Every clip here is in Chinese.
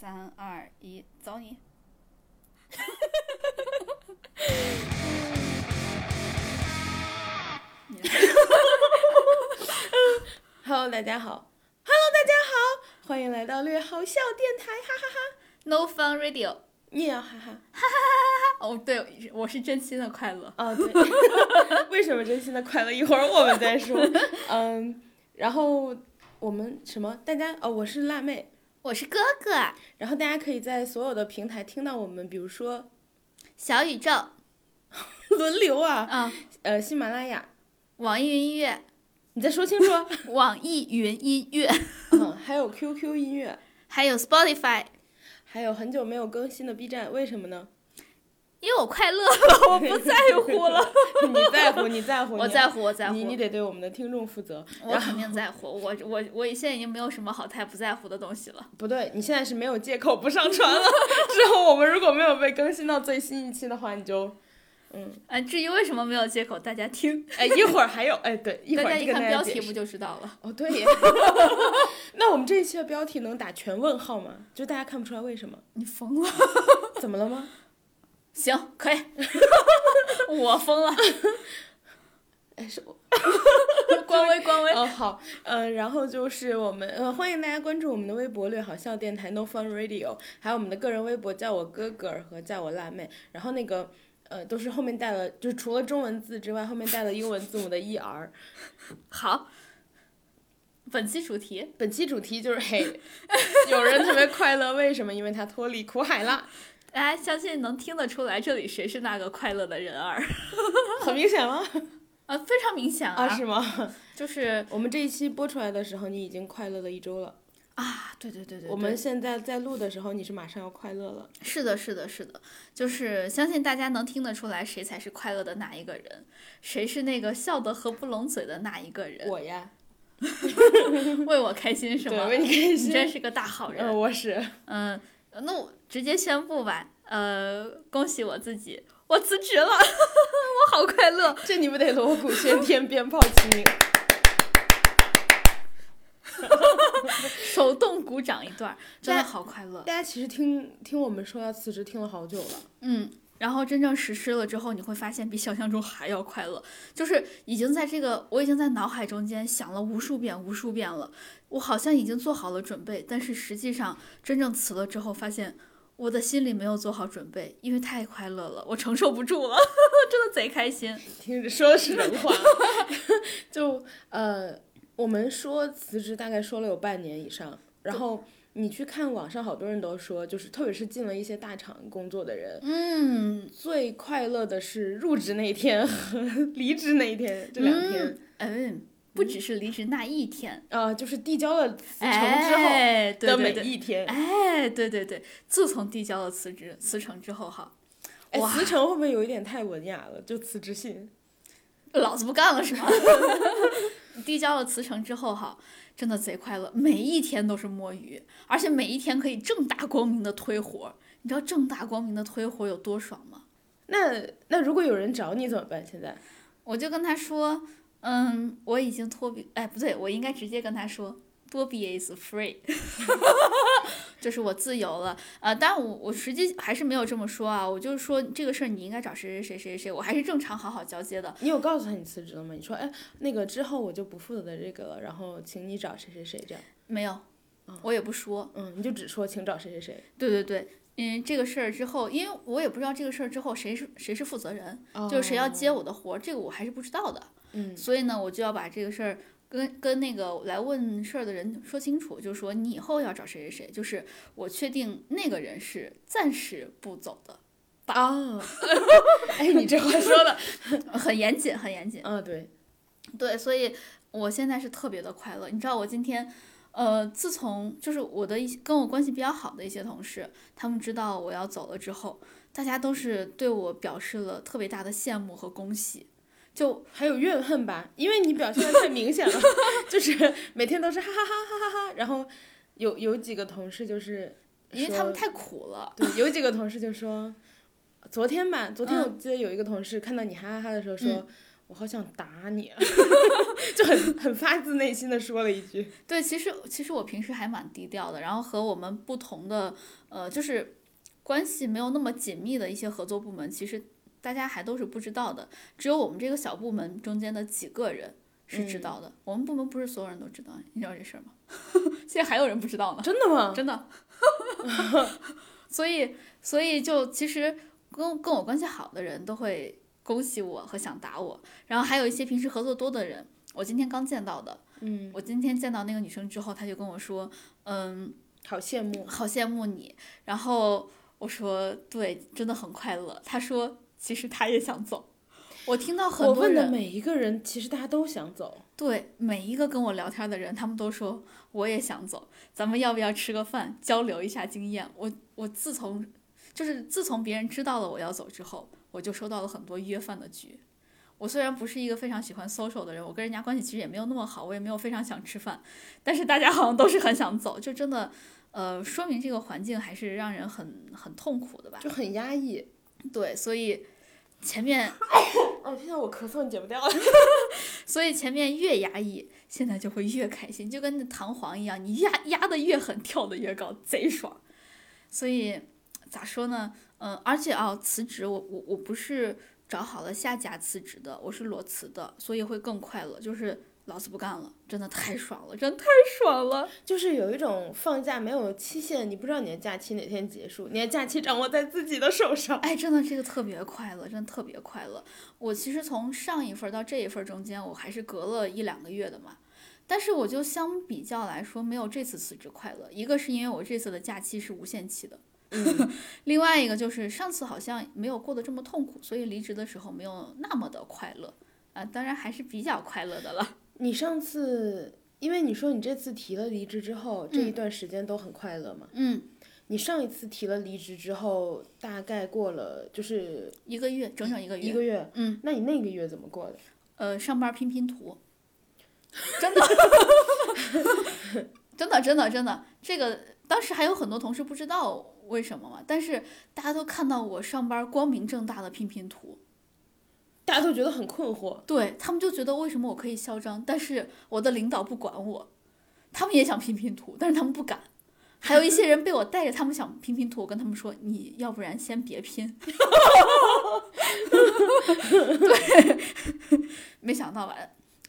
三二一，走你！Hello，大家好。Hello，大家好，欢迎来到略好笑电台，哈哈哈 No Fun Radio。你也要哈哈。哦，对，我是真心的快乐。哦，对。为什么真心的快乐？一会儿我们再说。嗯，然后我们什么？大家哦，我是辣妹。我是哥哥。然后大家可以在所有的平台听到我们，比如说小宇宙，轮流啊，嗯，呃，喜马拉雅，网易云音乐，你再说清楚。网易云音乐，嗯，还有 QQ 音乐，还有 Spotify。还有很久没有更新的 B 站，为什么呢？因为我快乐了，我不在乎了。你在乎，你在乎，我在乎，我在乎。你你得对我们的听众负责。我肯定在乎，我我我现在已经没有什么好太不在乎的东西了。不对，你现在是没有借口不上传了。之后我们如果没有被更新到最新一期的话，你就，嗯，哎，至于为什么没有借口，大家听。哎，一会儿还有，哎，对，一会儿大家一看标题不就知道了？哦，对耶。那我们这一期的标题能打全问号吗？就大家看不出来为什么？你疯了？怎么了吗？行，可以。我疯了。哎，是我。官微，官微。哦，好，呃，然后就是我们，呃，欢迎大家关注我们的微博“略好笑电台 No Fun Radio”，还有我们的个人微博叫我哥哥和叫我辣妹，然后那个，呃，都是后面带了，就是除了中文字之外，后面带了英文字母的 “er”。好。本期主题，本期主题就是嘿，有人特别快乐，为什么？因为他脱离苦海了。大家相信能听得出来，这里谁是那个快乐的人儿？很明显吗？啊，非常明显啊！是吗？就是我们这一期播出来的时候，你已经快乐了一周了。啊，对对对对。我们现在在录的时候，你是马上要快乐了。是的，是的，是的，就是相信大家能听得出来，谁才是快乐的那一个人，谁是那个笑得合不拢嘴的那一个人。我呀。为我开心是吗？为你开心。你真是个大好人。我是。嗯，那我直接宣布吧。呃，恭喜我自己，我辞职了，我好快乐。这你不得锣鼓喧天，鞭炮齐鸣。手动鼓掌一段，真的好快乐。大家其实听听我们说要辞职，听了好久了。嗯。然后真正实施了之后，你会发现比想象中还要快乐。就是已经在这个，我已经在脑海中间想了无数遍、无数遍了。我好像已经做好了准备，但是实际上真正辞了之后，发现我的心里没有做好准备，因为太快乐了，我承受不住了，真的贼开心。听着说的是人话 就呃，我们说辞职大概说了有半年以上，然后。你去看网上好多人都说，就是特别是进了一些大厂工作的人，嗯，最快乐的是入职那一天和离职那一天这两天。嗯，不只是离职那一天呃，就是递交了辞呈之后的每一天。哎，对对对，自从递交了辞职辞呈之后哈，哇，辞呈会不会有一点太文雅了？就辞职信，老子不干了是吗？递交了辞呈之后哈。真的贼快乐，每一天都是摸鱼，而且每一天可以正大光明的推活。你知道正大光明的推活有多爽吗？那那如果有人找你怎么办？现在我就跟他说，嗯，我已经脱比，哎，不对，我应该直接跟他说。多 B is free，就是我自由了，呃，当然我我实际还是没有这么说啊，我就是说这个事儿你应该找谁谁谁谁谁，我还是正常好好交接的。你有告诉他你辞职了吗？你说，哎，那个之后我就不负责这个了，然后请你找谁谁谁这样。没有，我也不说。嗯，你就只说请找谁谁谁。对对对，嗯，这个事儿之后，因为我也不知道这个事儿之后谁是谁是负责人，就是谁要接我的活儿，这个我还是不知道的。嗯，所以呢，我就要把这个事儿。跟跟那个来问事儿的人说清楚，就是说你以后要找谁谁谁，就是我确定那个人是暂时不走的。啊，哎，你这话说的 很严谨，很严谨。嗯，对，对，所以我现在是特别的快乐。你知道我今天，呃，自从就是我的一些跟我关系比较好的一些同事，他们知道我要走了之后，大家都是对我表示了特别大的羡慕和恭喜。就还有怨恨吧，因为你表现的太明显了，就是每天都是哈哈哈哈哈哈，然后有有几个同事就是因为他们太苦了，对，有几个同事就说，昨天吧，昨天我记得有一个同事看到你哈哈哈的时候说，我好想打你啊，就很很发自内心的说了一句。对，其实其实我平时还蛮低调的，然后和我们不同的呃，就是关系没有那么紧密的一些合作部门，其实大家还都是不知道的，只有我们这个小部门中间的几个人是知道的。我们部门不是所有人都知道，你知道这事儿吗？现在还有人不知道呢，真的吗？真的。所以所以就其实跟跟我关系好的人都会恭喜我和想打我，然后还有一些平时合作多的人，我今天刚见到的。嗯，我今天见到那个女生之后，她就跟我说，嗯，好羡慕。好羡慕你。然后我说，对，真的很快乐。她说，其实他也想走。我听到很多人，问的每一个人，其实大家都想走。对每一个跟我聊天的人，他们都说我也想走，咱们要不要吃个饭，交流一下经验？我我自从就是自从别人知道了我要走之后，我就收到了很多约饭的局。我虽然不是一个非常喜欢 social 的人，我跟人家关系其实也没有那么好，我也没有非常想吃饭，但是大家好像都是很想走，就真的，呃，说明这个环境还是让人很很痛苦的吧？就很压抑。对，所以前面，哦，现在我咳嗽，你解不掉了。所以前面越压抑，现在就会越开心，就跟那弹簧一样，你压压的越狠，跳的越高，贼爽。所以咋说呢？嗯、而且啊，辞职我我我不是找好了下家辞职的，我是裸辞的，所以会更快乐。就是老子不干了，真的太爽了，真的太爽了。就是有一种放假没有期限，你不知道你的假期哪天结束，你的假期掌握在自己的手上。哎，真的这个特别快乐，真的特别快乐。我其实从上一份儿到这一份中间，我还是隔了一两个月的嘛。但是我就相比较来说，没有这次辞职快乐。一个是因为我这次的假期是无限期的，嗯 另外一个就是上次好像没有过得这么痛苦，所以离职的时候没有那么的快乐啊、当然还是比较快乐的了。你上次，因为你说你这次提了离职之后，这一段时间都很快乐嘛？嗯，你上一次提了离职之后，大概过了就是一个月，整整一个月。一个月。嗯，那你那个月怎么过的？呃，上班拼拼图，真的，真的，真的，真的，这个当时还有很多同事不知道为什么嘛，但是大家都看到我上班光明正大的拼拼图，大家都觉得很困惑。对他们就觉得为什么我可以嚣张，但是我的领导不管我，他们也想拼拼图，但是他们不敢。还有一些人被我带着，他们想拼拼图，我跟他们说，你要不然先别拼。对，没想到吧？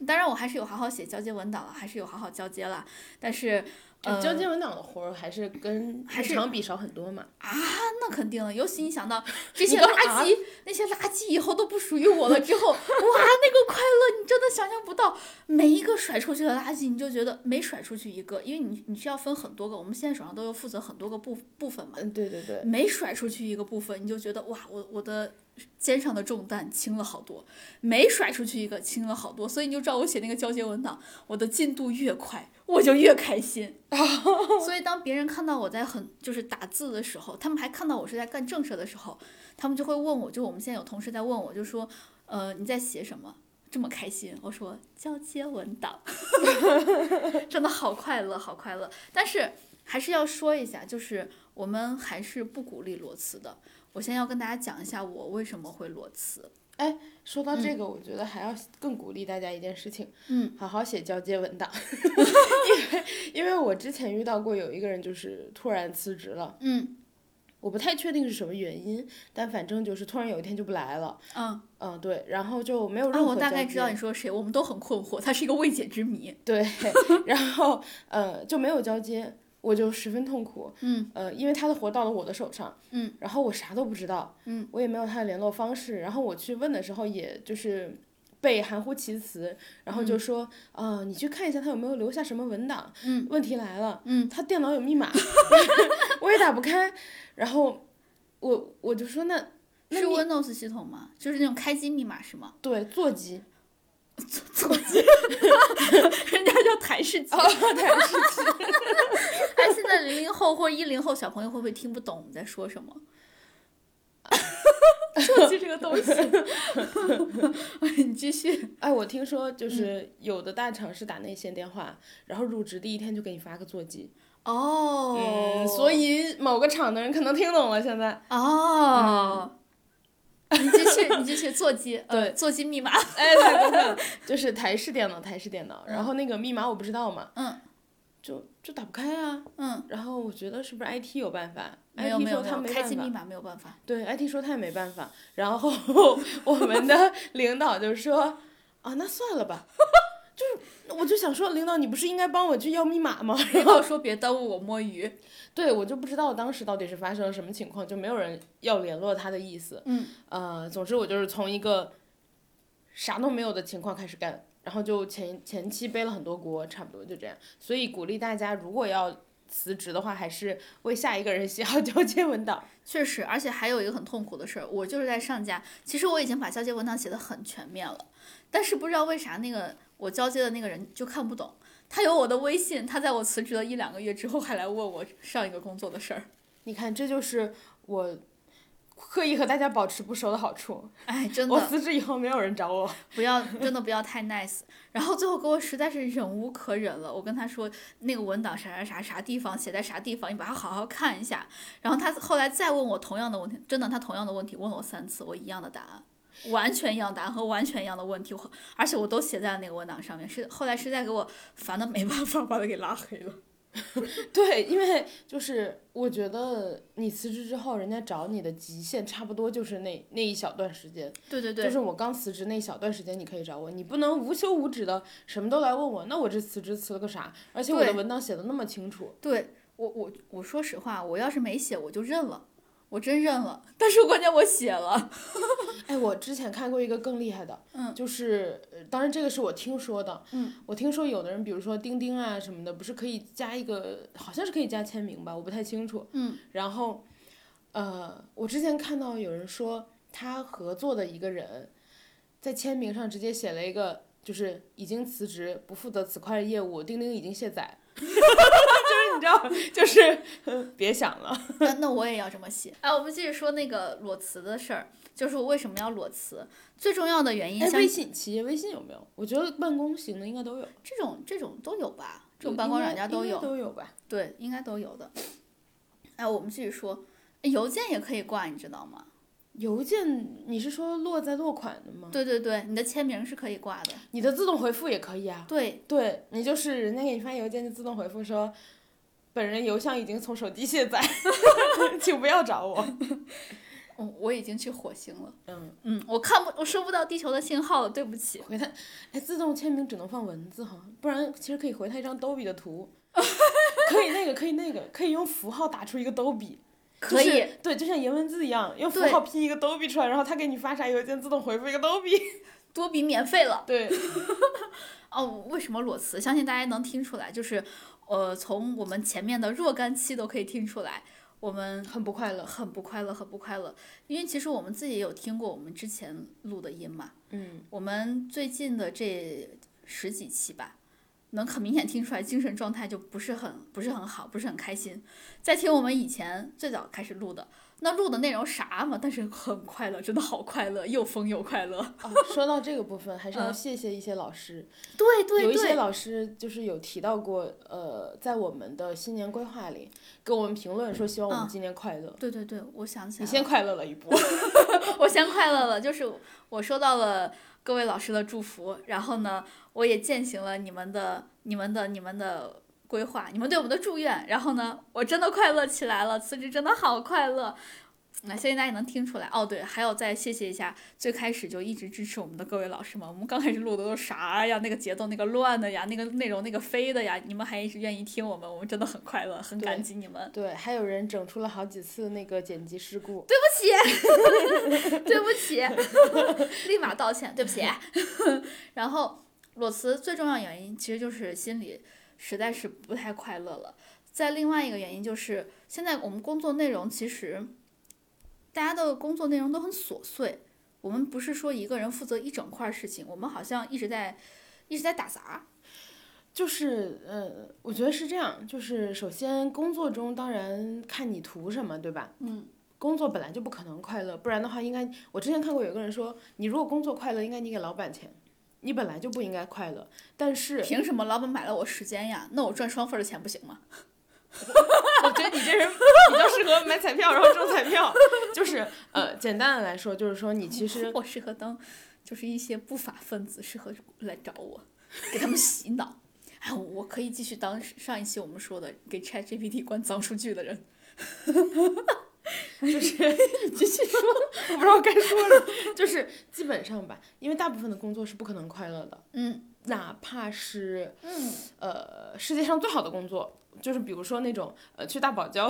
当然我还是有好好写交接文档了，还是有好好交接了，但是，交接文档的活儿还是跟还是日常比少很多嘛。啊那肯定的，尤其你想到 这些垃圾，那些垃圾以后都不属于我了之后，哇，那个快乐你真的想象不到。每一个甩出去的垃圾，你就觉得每甩出去一个，因为你你需要分很多个，我们现在手上都有负责很多个部部分嘛，嗯，对对对。每甩出去一个部分，你就觉得哇，我我的肩上的重担轻了好多，每甩出去一个轻了好多，所以你就知道我写那个交接文档，我的进度越快，我就越开心。所以当别人看到我在很就是打字的时候，他们还看到我是在干正事的时候，他们就会问我，就我们现在有同事在问我，就说，呃，你在写什么？这么开心，我说 交接文档，真的好快乐，好快乐。但是还是要说一下，就是我们还是不鼓励裸辞的。我先要跟大家讲一下我为什么会裸辞。哎说到这个，我觉得还要更鼓励大家一件事情，嗯，好好写交接文档，因为因为我之前遇到过有一个人就是突然辞职了，嗯。我不太确定是什么原因，但反正就是突然有一天就不来了，嗯，嗯，对，然后就没有任啊，何我大概知道你说谁，我们都很困惑，他是一个未解之谜。对，然后呃就没有交接，我就十分痛苦，嗯。呃，因为他的活到了我的手上，嗯，然后我啥都不知道，嗯，我也没有他的联络方式，然后我去问的时候，也就是被含糊其辞，然后就说，呃，你去看一下他有没有留下什么文档，嗯，问题来了，嗯，他电脑有密码，我也打不开，然后我我就说那那是 Windows 系统吗？就是那种开机密码是吗？对座机，座机，人家叫台式机。哦，台式机，哎，现在零零后或者一零后小朋友会不会听不懂我们在说什么？座机这个东西，你继续。哎，我听说嗯就是有的大厂是打内线电话，然后入职第一天就给你发个座机。哦，嗯，所以某个厂的人可能听懂了。现在哦，你继续，你继续座机，呃，对座机密码，哎，对，对对，就是台式电脑，台式电脑，然后那个密码我不知道嘛，嗯就就打不开啊。嗯，然后我觉得是不是 IT 有办法没有？IT 说他没办法，开机密码没有办法。对，IT 说他也没办法。然后 我们的领导就说啊，那算了吧。就是我就想说，领导你不是应该帮我去要密码吗？然后说别耽误我摸鱼。对，我就不知道当时到底是发生了什么情况，就没有人要联络他的意思。嗯，呃，总之我就是从一个啥都没有的情况开始干，然后就前前期背了很多锅，差不多就这样。所以鼓励大家，如果要辞职的话，还是为下一个人写好交接文档。确实，而且还有一个很痛苦的事儿，我就是在上家，其实我已经把交接文档写的很全面了，但是不知道为啥那个我交接的那个人就看不懂。他有我的微信，他在我辞职了一两个月之后还来问我上一个工作的事儿。你看，这就是我刻意和大家保持不熟的好处。哎，真的我辞职以后，没有人找我。不要，真的不要太 nice。然后最后给我实在是忍无可忍了，我跟他说那个文档啥啥啥啥地方写在啥地方，你把它好好看一下。然后他后来再问我同样的问题，真的他同样的问题问了我三次，我一样的答案。完全一样答案和完全一样的问题，我而且我都写在了那个文档上面，是后来实在给我烦的没办法，把他给拉黑了。对，因为就是我觉得你辞职之后，人家找你的极限差不多就是那那一小段时间，对对对，就是我刚辞职那一小段时间，你可以找我，你不能无休无止的什么都来问我，那我这辞职辞了个啥？而且我的文档写的那么清楚，对我我我说实话，我要是没写我就认了，我真认了。但是关键我写了，哎，我之前看过一个更厉害的，嗯就是呃当然这个是我听说的，嗯，我听说有的人，比如说钉钉啊什么的，不是可以加一个，好像是可以加签名吧，我不太清楚，嗯，然后，呃，我之前看到有人说他合作的一个人，在签名上直接写了一个，就是已经辞职，不负责此块业务，钉钉已经卸载，就 是你知道，就是别想了，那那我也要这么写。哎，我们继续说那个裸辞的事儿，就是我为什么要裸辞？最重要的原因，微信企业微信有没有？我觉得办公型的应该都有，这种这种都有吧，这种办公软件都有，都有吧。对，应该都有的。哎，我们继续说，哎邮件也可以挂，你知道吗？邮件，你是说落在落款的吗？对对对，你的签名是可以挂的。你的自动回复也可以啊。对，对你就是人家给你发邮件就自动回复说，本人邮箱已经从手机卸载，请不要找我。我，我已经去火星了。嗯，嗯，我看不，我收不到地球的信号了，对不起。回他，哎，自动签名只能放文字哈，不然其实可以回他一张逗比的图。可以那个，可以那个，可以用符号打出一个逗比。可以就是对，就像颜文字一样，用符号拼一个逗比出来，然后他给你发啥邮件，自动回复一个逗比。多比免费了。对，哦，为什么裸辞？相信大家能听出来，就是，呃，从我们前面的若干期都可以听出来，我们很不快乐。很不快乐，很不快乐。因为其实我们自己也有听过我们之前录的音嘛，嗯，我们最近的这十几期吧，能很明显听出来精神状态就不是很不是很好，不是很开心。再听我们以前最早开始录的，那录的内容啥嘛，但是很快乐，真的好快乐，又疯又快乐。哦，说到这个部分，还是要嗯谢谢一些老师。对对有一些，老师就是有提到过，呃，在我们的新年规划里给我们评论说，希望我们嗯今年快乐。对对对，我想起来，你先快乐了一步，我先快乐了，就是我收到了各位老师的祝福，然后呢，我也践行了你们的、你们的、你们的规划，你们对我们的祝愿，然后呢，我真的快乐起来了，辞职真的好快乐。那相信大家也能听出来哦，对，还有再谢谢一下最开始就一直支持我们的各位老师们。我们刚开始录的都是啥呀？那个节奏那个乱的呀，那个内容那个飞的呀，你们还一直愿意听我们，我们真的很快乐，很感激你们。对，还有人整出了好几次那个剪辑事故。对不起，对不起，立马道歉，对不起。然后裸辞最重要原因其实就是心里实在是不太快乐了。再另外一个原因就是，现在我们工作内容其实大家的工作内容都很琐碎，我们不是说一个人负责一整块事情，我们好像一直在一直在打杂。就是，呃，我觉得是这样，就是首先工作中当然看你图什么，对吧？嗯。工作本来就不可能快乐，不然的话，应该我之前看过有个人说，你如果工作快乐，应该你给老板钱，你本来就不应该快乐。但是凭什么老板买了我时间呀？那我赚双份儿的钱不行吗？我觉得你这人比较适合买彩票，然后中彩票。就是呃，简单的来说，就是说你其实 我适合当，就是一些不法分子适合来找我，给他们洗脑。哎，我可以继续当上一期我们说的给 ChatGPT 关脏数据的人。就是你继续说，我不知道该说了。就是基本上吧，因为大部分的工作是不可能快乐的。嗯，哪怕是嗯呃世界上最好的工作，就是比如说那种呃去大堡礁，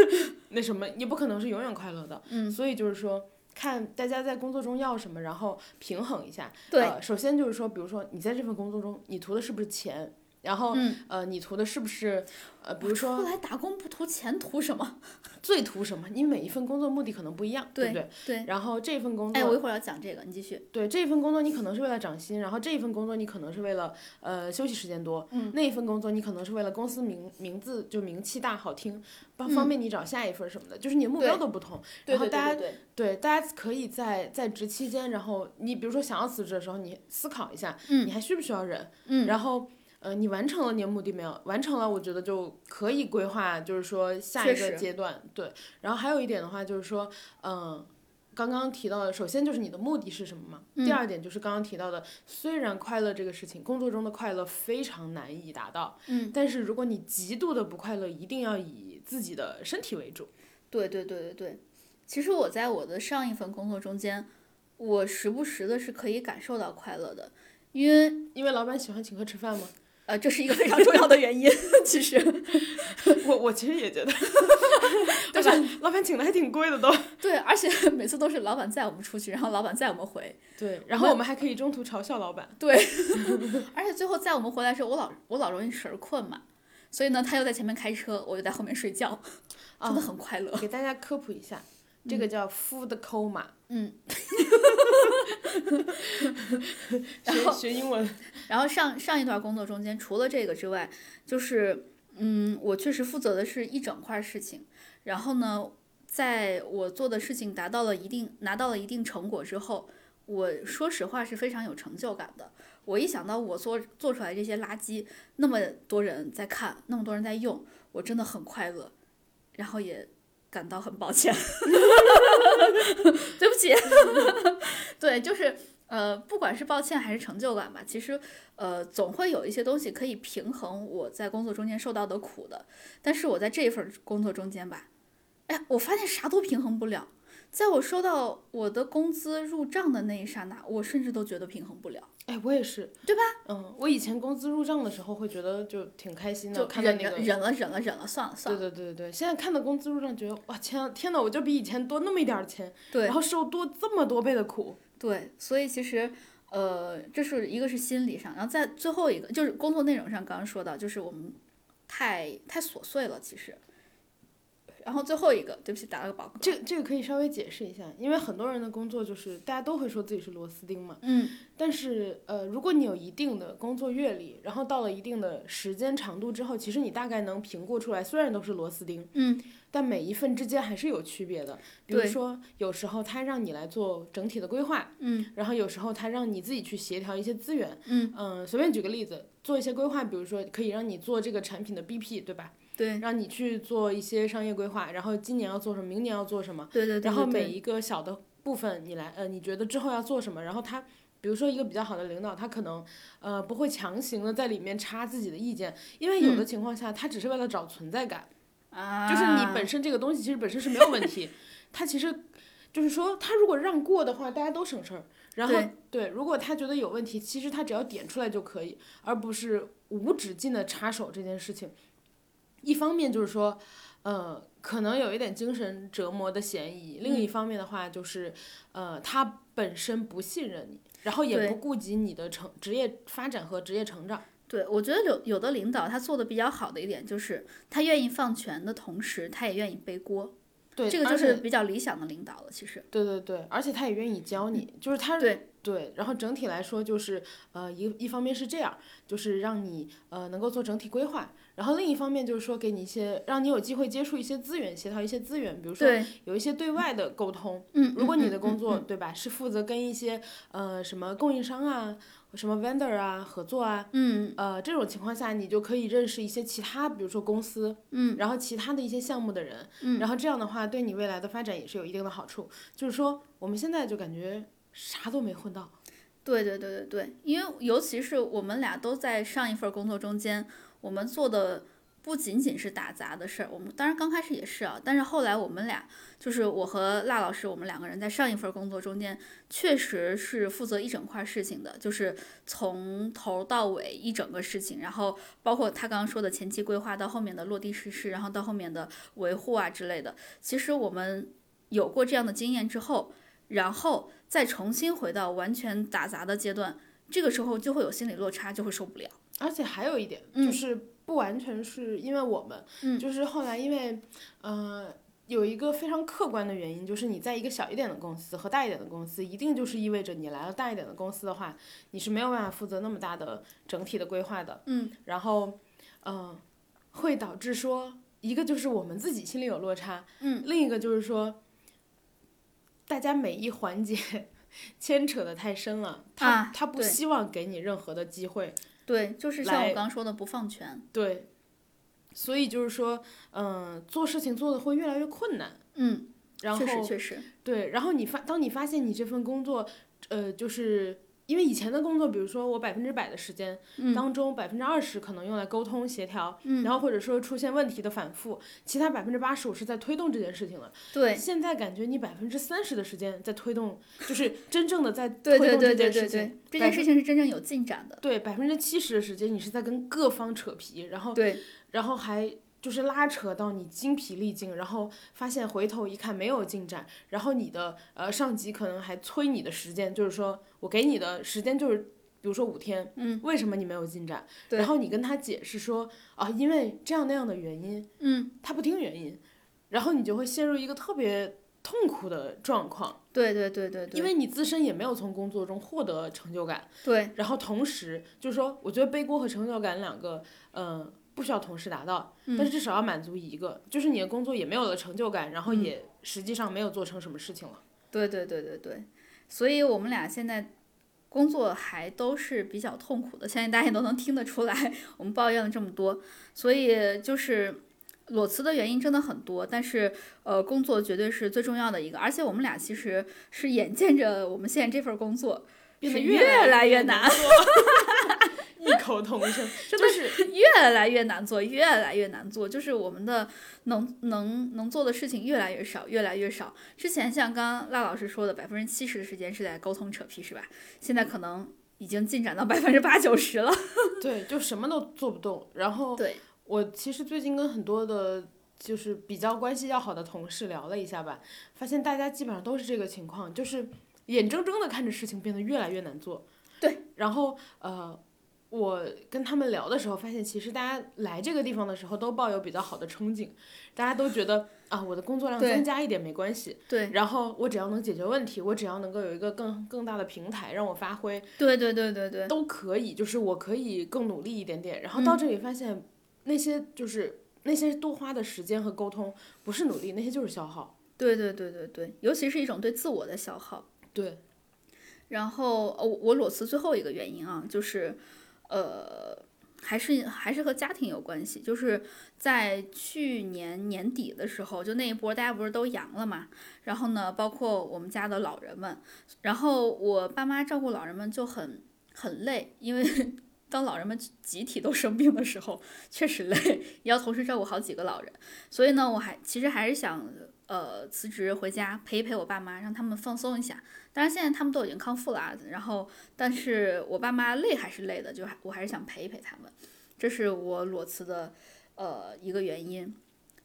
那什么也不可能是永远快乐的。嗯，所以就是说，看大家在工作中要什么，然后平衡一下。对呃，首先就是说，比如说你在这份工作中，你图的是不是钱？然后，嗯呃，你图的是不是，呃，比如说出说来打工不图钱，图什么？最图什么？你每一份工作目的可能不一样，对不对？对。然后这份工作，哎，我一会儿要讲这个，你继续。对这一份工作，你可能是为了涨薪，然后这一份工作你可能是为了呃休息时间多，嗯，那一份工作你可能是为了公司名名字就名气大好听，方方便你找下一份什么的，就是你的目标都不同。对对然后大家对大家可以在在职期间，然后你比如说想要辞职的时候，你思考一下，嗯你还需不需要人？嗯然后。呃，你完成了你的目的没有？完成了，我觉得就可以规划，就是说下一个阶段。对，然后还有一点的话，就是说，嗯、刚刚提到的，首先就是你的目的是什么嘛？嗯第二点就是刚刚提到的，虽然快乐这个事情，工作中的快乐非常难以达到，嗯，但是如果你极度的不快乐，一定要以自己的身体为主。对对对对对。其实我在我的上一份工作中间，我时不时的是可以感受到快乐的，因为因为老板喜欢请客吃饭吗？呃，这是一个非常重要的原因。其实，我我其实也觉得，老板老板请的还挺贵的都。对，而且每次都是老板载我们出去，然后老板载我们回，对，然后我们还可以中途嘲笑老板。对，而且最后载我们回来的时候，我老我老容易神儿困嘛，所以呢，他又在前面开车，我就在后面睡觉，真的很快乐。给大家科普一下，这个叫 food coma，嗯，学学英文。然后上上一段工作中间，除了这个之外，就是嗯，我确实负责的是一整块事情。然后呢，在我做的事情达到了一定拿到了一定成果之后，我说实话是非常有成就感的。我一想到我做做出来这些垃圾，那么多人在看，那么多人在用，我真的很快乐，然后也感到很抱歉，对不起，对，就是呃，不管是抱歉还是成就感吧，其实呃，总会有一些东西可以平衡我在工作中间受到的苦的。但是我在这份工作中间吧，哎，我发现啥都平衡不了。在我收到我的工资入账的那一刹那，我甚至都觉得平衡不了，哎，我也是，对吧？嗯，我以前工资入账的时候会觉得就挺开心的，就忍看到那个。忍忍了，忍了，忍了，算了，算了。对对对对对，现在看到工资入账，觉得哇天天呐，我就比以前多那么一点儿钱，对然后受多这么多倍的苦。对，所以其实，呃，这是一个是心理上，然后在最后一个就是工作内容上，刚刚说到，就是我们太太琐碎了，其实。然后最后一个，对不起，打了个饱嗝。这个这个可以稍微解释一下，因为很多人的工作就是大家都会说自己是螺丝钉嘛，嗯，但是呃，如果你有一定的工作阅历，然后到了一定的时间长度之后，其实你大概能评估出来，虽然都是螺丝钉，嗯，但每一份之间还是有区别的。比如说，有时候他让你来做整体的规划，嗯，然后有时候他让你自己去协调一些资源，嗯随便举个例子，做一些规划，比如说可以让你做这个产品的 BP，对吧？对，让你去做一些商业规划，然后今年要做什么，明年要做什么。对对对然后每一个小的部分你来，呃，你觉得之后要做什么？然后他，比如说一个比较好的领导，他可能，呃，不会强行的在里面插自己的意见，因为有的情况下，他只是为了找存在感，啊，就是你本身这个东西其实本身是没有问题，他其实就是说，他如果让过的话，大家都省事儿。然后对如果他觉得有问题，其实他只要点出来就可以，而不是无止境的插手这件事情。一方面就是说，呃，可能有一点精神折磨的嫌疑；另嗯一方面的话，就是，呃，他本身不信任你，然后也不顾及你的成职业发展和职业成长。对，我觉得有有的领导他做的比较好的一点就是，他愿意放权的同时，他也愿意背锅，对，这个就是比较理想的领导了。其实，对对对，而且他也愿意教你，就是他对对，然后整体来说就是，呃，一一方面是这样，就是让你呃能够做整体规划，然后另一方面就是说给你一些，让你有机会接触一些资源，协调一些资源，比如说，有一些对外的沟通。嗯，如果你的嗯工作、对吧是负责跟一些呃什么供应商啊、什么 vendor 啊合作啊，嗯呃这种情况下，你就可以认识一些其他，比如说公司，嗯，然后其他的一些项目的人，嗯，然后这样的话对你未来的发展也是有一定的好处。就是说我们现在就感觉啥都没混到。对对对对对，因为尤其是我们俩都在上一份工作中间，我们做的不仅仅是打杂的事儿，我们当然刚开始也是啊，但是后来我们俩就是我和辣老师，我们两个人在上一份工作中间，确实是负责一整块事情的，就是从头到尾一整个事情，然后包括他刚刚说的前期规划到后面的落地实施，然后到后面的维护啊之类的，其实我们有过这样的经验之后。然后再重新回到完全打杂的阶段，这个时候就会有心理落差，就会受不了。而且还有一点，嗯就是不完全是因为我们，嗯就是后来因为，呃，有一个非常客观的原因，就是你在一个小一点的公司和大一点的公司，一定就是意味着你来了大一点的公司的话，你是没有办法负责那么大的整体的规划的。嗯，然后，嗯、会导致说，一个就是我们自己心里有落差，嗯，另一个就是说，大家每一环节牵扯的太深了，他、啊他不希望给你任何的机会。对，就是像我刚刚说的不放权。对，所以就是说，嗯、做事情做的会越来越困难。嗯，然确实后确实，对，然后你发，当你发现你这份工作，呃，就是因为以前的工作，比如说我百分之百的时间、嗯当中，百分之二十可能用来沟通协调，嗯然后或者说出现问题的反复，其他百分之八十我是在推动这件事情了。对现在感觉你百分之三十的时间在推动，就是真正的在 推动这对对对件事情对，，这件事情是真正有进展的。对百分之七十的时间你是在跟各方扯皮，然后对然后还就是拉扯到你精疲力尽，然后发现回头一看没有进展，然后你的呃上级可能还催你的时间，就是说我给你的时间就是。比如说五天，嗯，为什么你没有进展？对然后你跟他解释说啊，因为这样那样的原因，嗯，他不听原因，然后你就会陷入一个特别痛苦的状况，对对对对对，因为你自身也没有从工作中获得成就感，对然后同时就是说，我觉得背锅和成就感两个，嗯、不需要同时达到，嗯但是至少要满足一个，就是你的工作也没有了成就感，然后也实际上没有做成什么事情了。对对对对对，所以我们俩现在工作还都是比较痛苦的，相信大家也都能听得出来，我们抱怨了这么多，所以就是裸辞的原因真的很多，但是呃，工作绝对是最重要的一个，而且我们俩其实是眼见着我们现在这份工作变得是越来越难，做，异口同声，真的是越来越难做，越来越难做，就是我们的能能能做的事情越来越少，越来越少。之前像刚刚赖老师说的，百分之七十的时间是在沟通扯皮，是吧？现在可能已经进展到百分之八九十了。对，就什么都做不动。然后对，我其实最近跟很多的。就是比较关系要好的同事聊了一下吧，发现大家基本上都是这个情况，就是眼睁睁的看着事情变得越来越难做。对，然后呃，我跟他们聊的时候，发现其实大家来这个地方的时候都抱有比较好的憧憬，大家都觉得啊，我的工作量增加一点没关系，对，然后我只要能解决问题，我只要能够有一个更更大的平台让我发挥，对对对对对，都可以，就是我可以更努力一点点。然后到这里发现，那些就是那些多花的时间和沟通，不是努力，那些就是消耗。对对对对对，尤其是一种对自我的消耗。对，然后呃，我我裸辞最后一个原因啊，就是呃，还是还是和家庭有关系，就是在去年年底的时候，就那一波大家不是都阳了嘛，然后呢，包括我们家的老人们，然后我爸妈照顾老人们就很很累，因为 当老人们集体都生病的时候，确实累，要同时照顾好几个老人，所以呢，我还其实还是想呃辞职回家陪一陪我爸妈，让他们放松一下。当然现在他们都已经康复了，然后但是我爸妈累还是累的，就还我还是想陪一陪他们，这是我裸辞的呃一个原因。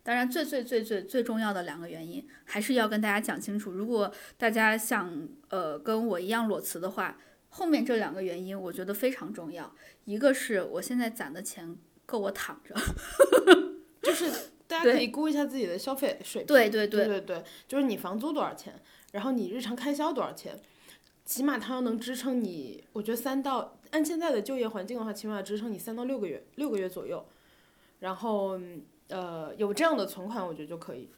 当然，最最最最最重要的两个原因，还是要跟大家讲清楚。如果大家想呃跟我一样裸辞的话，后面这两个原因我觉得非常重要。一个是我现在攒的钱够我躺着，就是大家可以估一下自己的消费水平。对对对对对，就是你房租多少钱，然后你日常开销多少钱。起码它要能支撑你，我觉得三到按现在的就业环境的话，起码要支撑你三到六个月，六个月左右。然后呃，有这样的存款，我觉得就可以。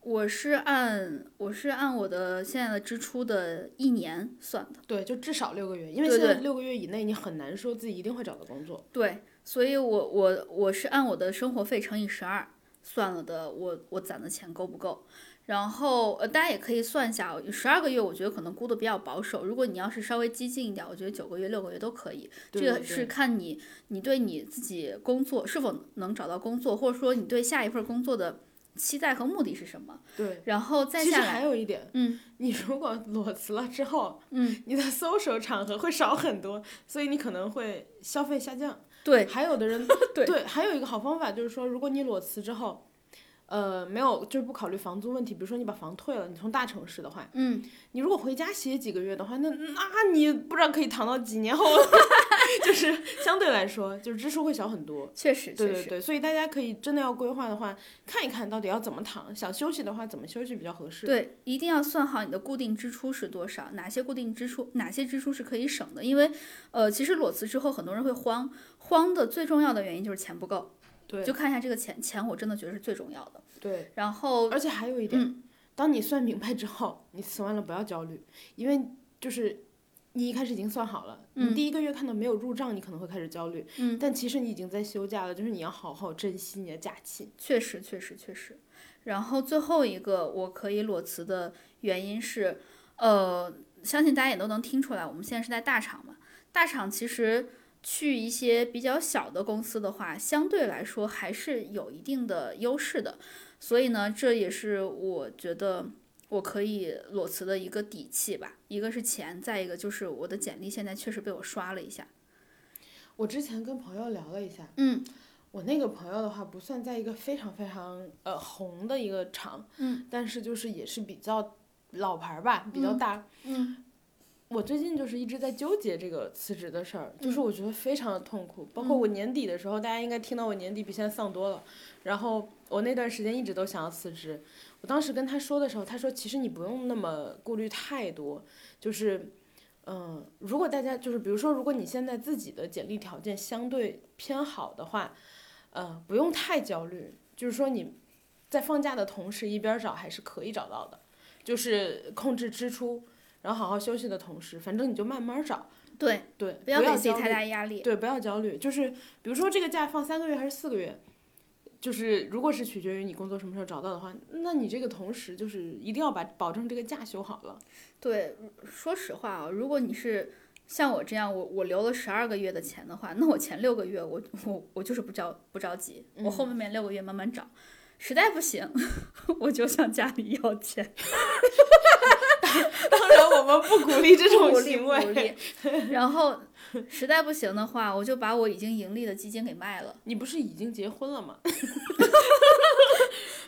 我是按我是按我的现在的支出的一年算的，对，就至少六个月，因为现在六个月以内，你很难说自己一定会找到工作。对，所以我我我是按我的生活费乘以十二算了的，我我攒的钱够不够？然后呃，大家也可以算一下，十二个月我觉得可能估的比较保守。如果你要是稍微激进一点，我觉得九个月、六个月都可以。这个是看你你对你自己工作是否能找到工作，或者说你对下一份工作的期待和目的是什么。对，然后再其实下来，还有一点，嗯你如果裸辞了之后，嗯，你的 social 场合会少很多，所以你可能会消费下降。对。还有的人 对。还有一个好方法就是说，如果你裸辞之后，呃，没有就是不考虑房租问题，比如说你把房退了，你从大城市的话，嗯，你如果回家歇几个月的话，那那你不知道可以躺到几年后，就是相对来说就是支出会小很多。确实确实。对对对，所以大家可以真的要规划的话，看一看到底要怎么躺，想休息的话怎么休息比较合适。对，一定要算好你的固定支出是多少，哪些固定支出，哪些支出是可以省的。因为，呃，其实裸辞之后，很多人会慌，慌的最重要的原因就是钱不够。对就看一下这个钱，钱我真的觉得是最重要的。对，然后，而且还有一点，当你算明白之后，你算完了不要焦虑，因为就是你一开始已经算好了，你第一个月看到没有入账，你可能会开始焦虑，嗯，但其实你已经在休假了，就是你要好好珍惜你的假期。确实，确实，确实。然后最后一个我可以裸辞的原因是，呃，相信大家也都能听出来，我们现在是在大厂嘛，大厂其实。去一些比较小的公司的话，相对来说还是有一定的优势的，所以呢，这也是我觉得我可以裸辞的一个底气吧。一个是钱，再一个就是我的简历现在确实被我刷了一下。我之前跟朋友聊了一下，嗯，我那个朋友的话不算在一个非常非常呃红的一个厂，嗯，但是就是也是比较老牌儿吧，比较大，嗯。我最近就是一直在纠结这个辞职的事儿，嗯就是我觉得非常的痛苦。包括我年底的时候，大家应该听到我年底比现在丧多了。然后我那段时间一直都想要辞职，我当时跟他说的时候，他说其实你不用那么顾虑太多，就是，嗯，如果大家就是比如说，如果你现在自己的简历条件相对偏好的话，呃，不用太焦虑，就是说你在放假的同时一边找还是可以找到的，就是控制支出。然后好好休息的同时，反正你就慢慢找。对对，不要给自己太大压力。对，不要焦虑。就是比如说这个假放三个月还是四个月，就是如果是取决于你工作什么时候找到的话，那你这个同时就是一定要把保证这个假休好了。对，说实话啊，如果你是像我这样，我我留了十二个月的钱的话，那我前六个月我我我就是不着不着急，我后面六个月慢慢找，实在不行 我就向家里要钱。当然，我们不鼓励这种不鼓励行为。励。然后实在不行的话，我就把我已经盈利的基金给卖了。你不是已经结婚了吗？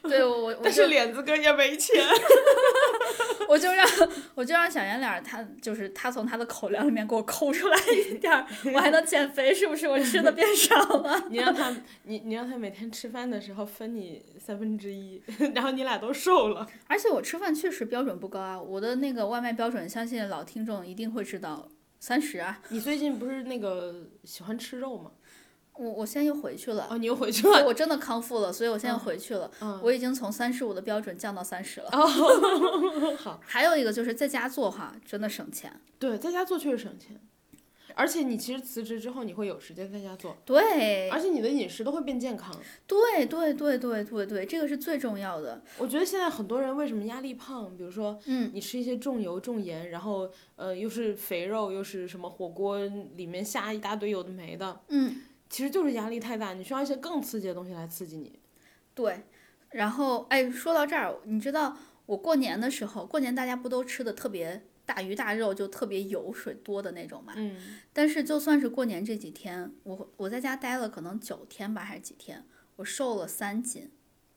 对，我但是脸子哥也没钱。我就让我就让小圆脸儿他就是他从他的口粮里面给我抠出来一点儿，我还能减肥，是不是？我吃的变少了。你让他，你你让他每天吃饭的时候分你三分之一，然后你俩都瘦了。而且我吃饭确实标准不高啊，我的那个外卖标准，相信老听众一定会知道，三十啊。你最近不是那个喜欢吃肉吗？我我现在又回去了，哦，你又回去了。我真的康复了，所以我现在回去了。嗯。我已经从三十五的标准降到三十了。哦，好。还有一个就是在家做哈，真的省钱。对，在家做确实省钱，而且你其实辞职之后，你会有时间在家做，对，而且你的饮食都会变健康。对对对对对对，这个是最重要的。我觉得现在很多人为什么压力胖，比如说，嗯，你吃一些重油重盐，然后呃又是肥肉，又是什么火锅里面下一大堆有的没的，嗯，其实就是压力太大，你需要一些更刺激的东西来刺激你。对。然后，哎，说到这儿，你知道我过年的时候，过年大家不都吃的特别大鱼大肉，就特别油水多的那种嘛？嗯，但是就算是过年这几天，我我在家待了可能九天吧，还是几天，我瘦了三斤，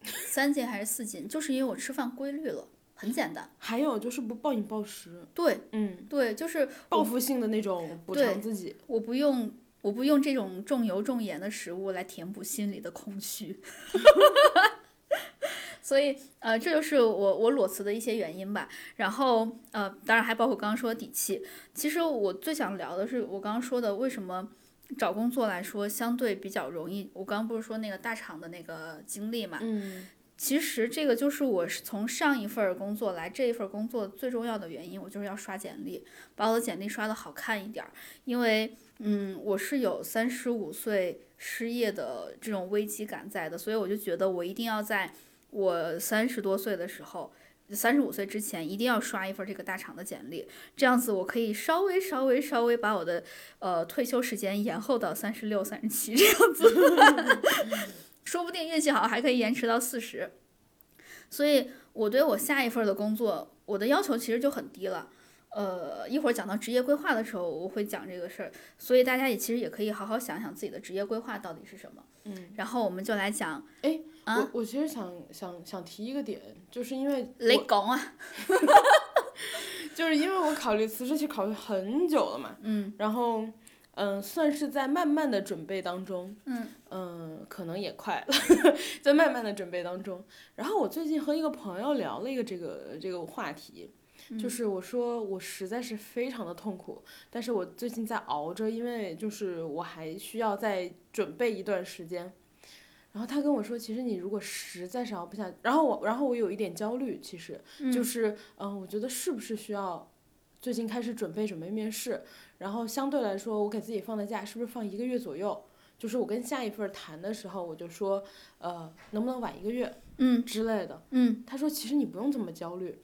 三斤还是四斤，就是因为我吃饭规律了，很简单。还有就是不暴饮暴食，对嗯，对，就是报复性的那种补偿自己。我不用我不用这种重油重盐的食物来填补心里的空虚。所以呃，这就是我我裸辞的一些原因吧。然后呃，当然还包括刚刚说的底气。其实我最想聊的是我刚刚说的为什么找工作来说相对比较容易。我刚刚不是说那个大厂的那个经历嘛？嗯其实这个就是我是从上一份工作来这一份工作最重要的原因，我就是要刷简历，把我的简历刷的好看一点儿。因为嗯，我是有三十五岁失业的这种危机感在的，所以我就觉得我一定要在我三十多岁的时候。三十五岁之前一定要刷一份这个大厂的简历，这样子我可以稍微稍微稍微把我的呃退休时间延后到三十六、三十七这样子，说不定运气好还可以延迟到四十。所以我对我下一份的工作，我的要求其实就很低了。呃，一会儿讲到职业规划的时候，我会讲这个事儿，所以大家也其实也可以好好想想自己的职业规划到底是什么。嗯，然后我们就来讲哎，啊我我其实想想想提一个点，就是因为雷我公啊，就是因为我考虑辞职，去考虑很久了嘛，嗯然后嗯、算是在慢慢的准备当中，嗯嗯，可能也快了，在慢慢的准备当中。然后我最近和一个朋友聊了一个这个这个话题，就是我说我实在是非常的痛苦，但是我最近在熬着，因为就是我还需要再准备一段时间。然后他跟我说，其实你如果实在是熬不下，然后我然后我有一点焦虑，其实就是嗯、呃我觉得是不是需要最近开始准备准备面试，然后相对来说，我给自己放的假是不是放一个月左右？就是我跟下一份儿谈的时候，我就说，呃，能不能晚一个月嗯之类的。嗯他说，其实你不用这么焦虑，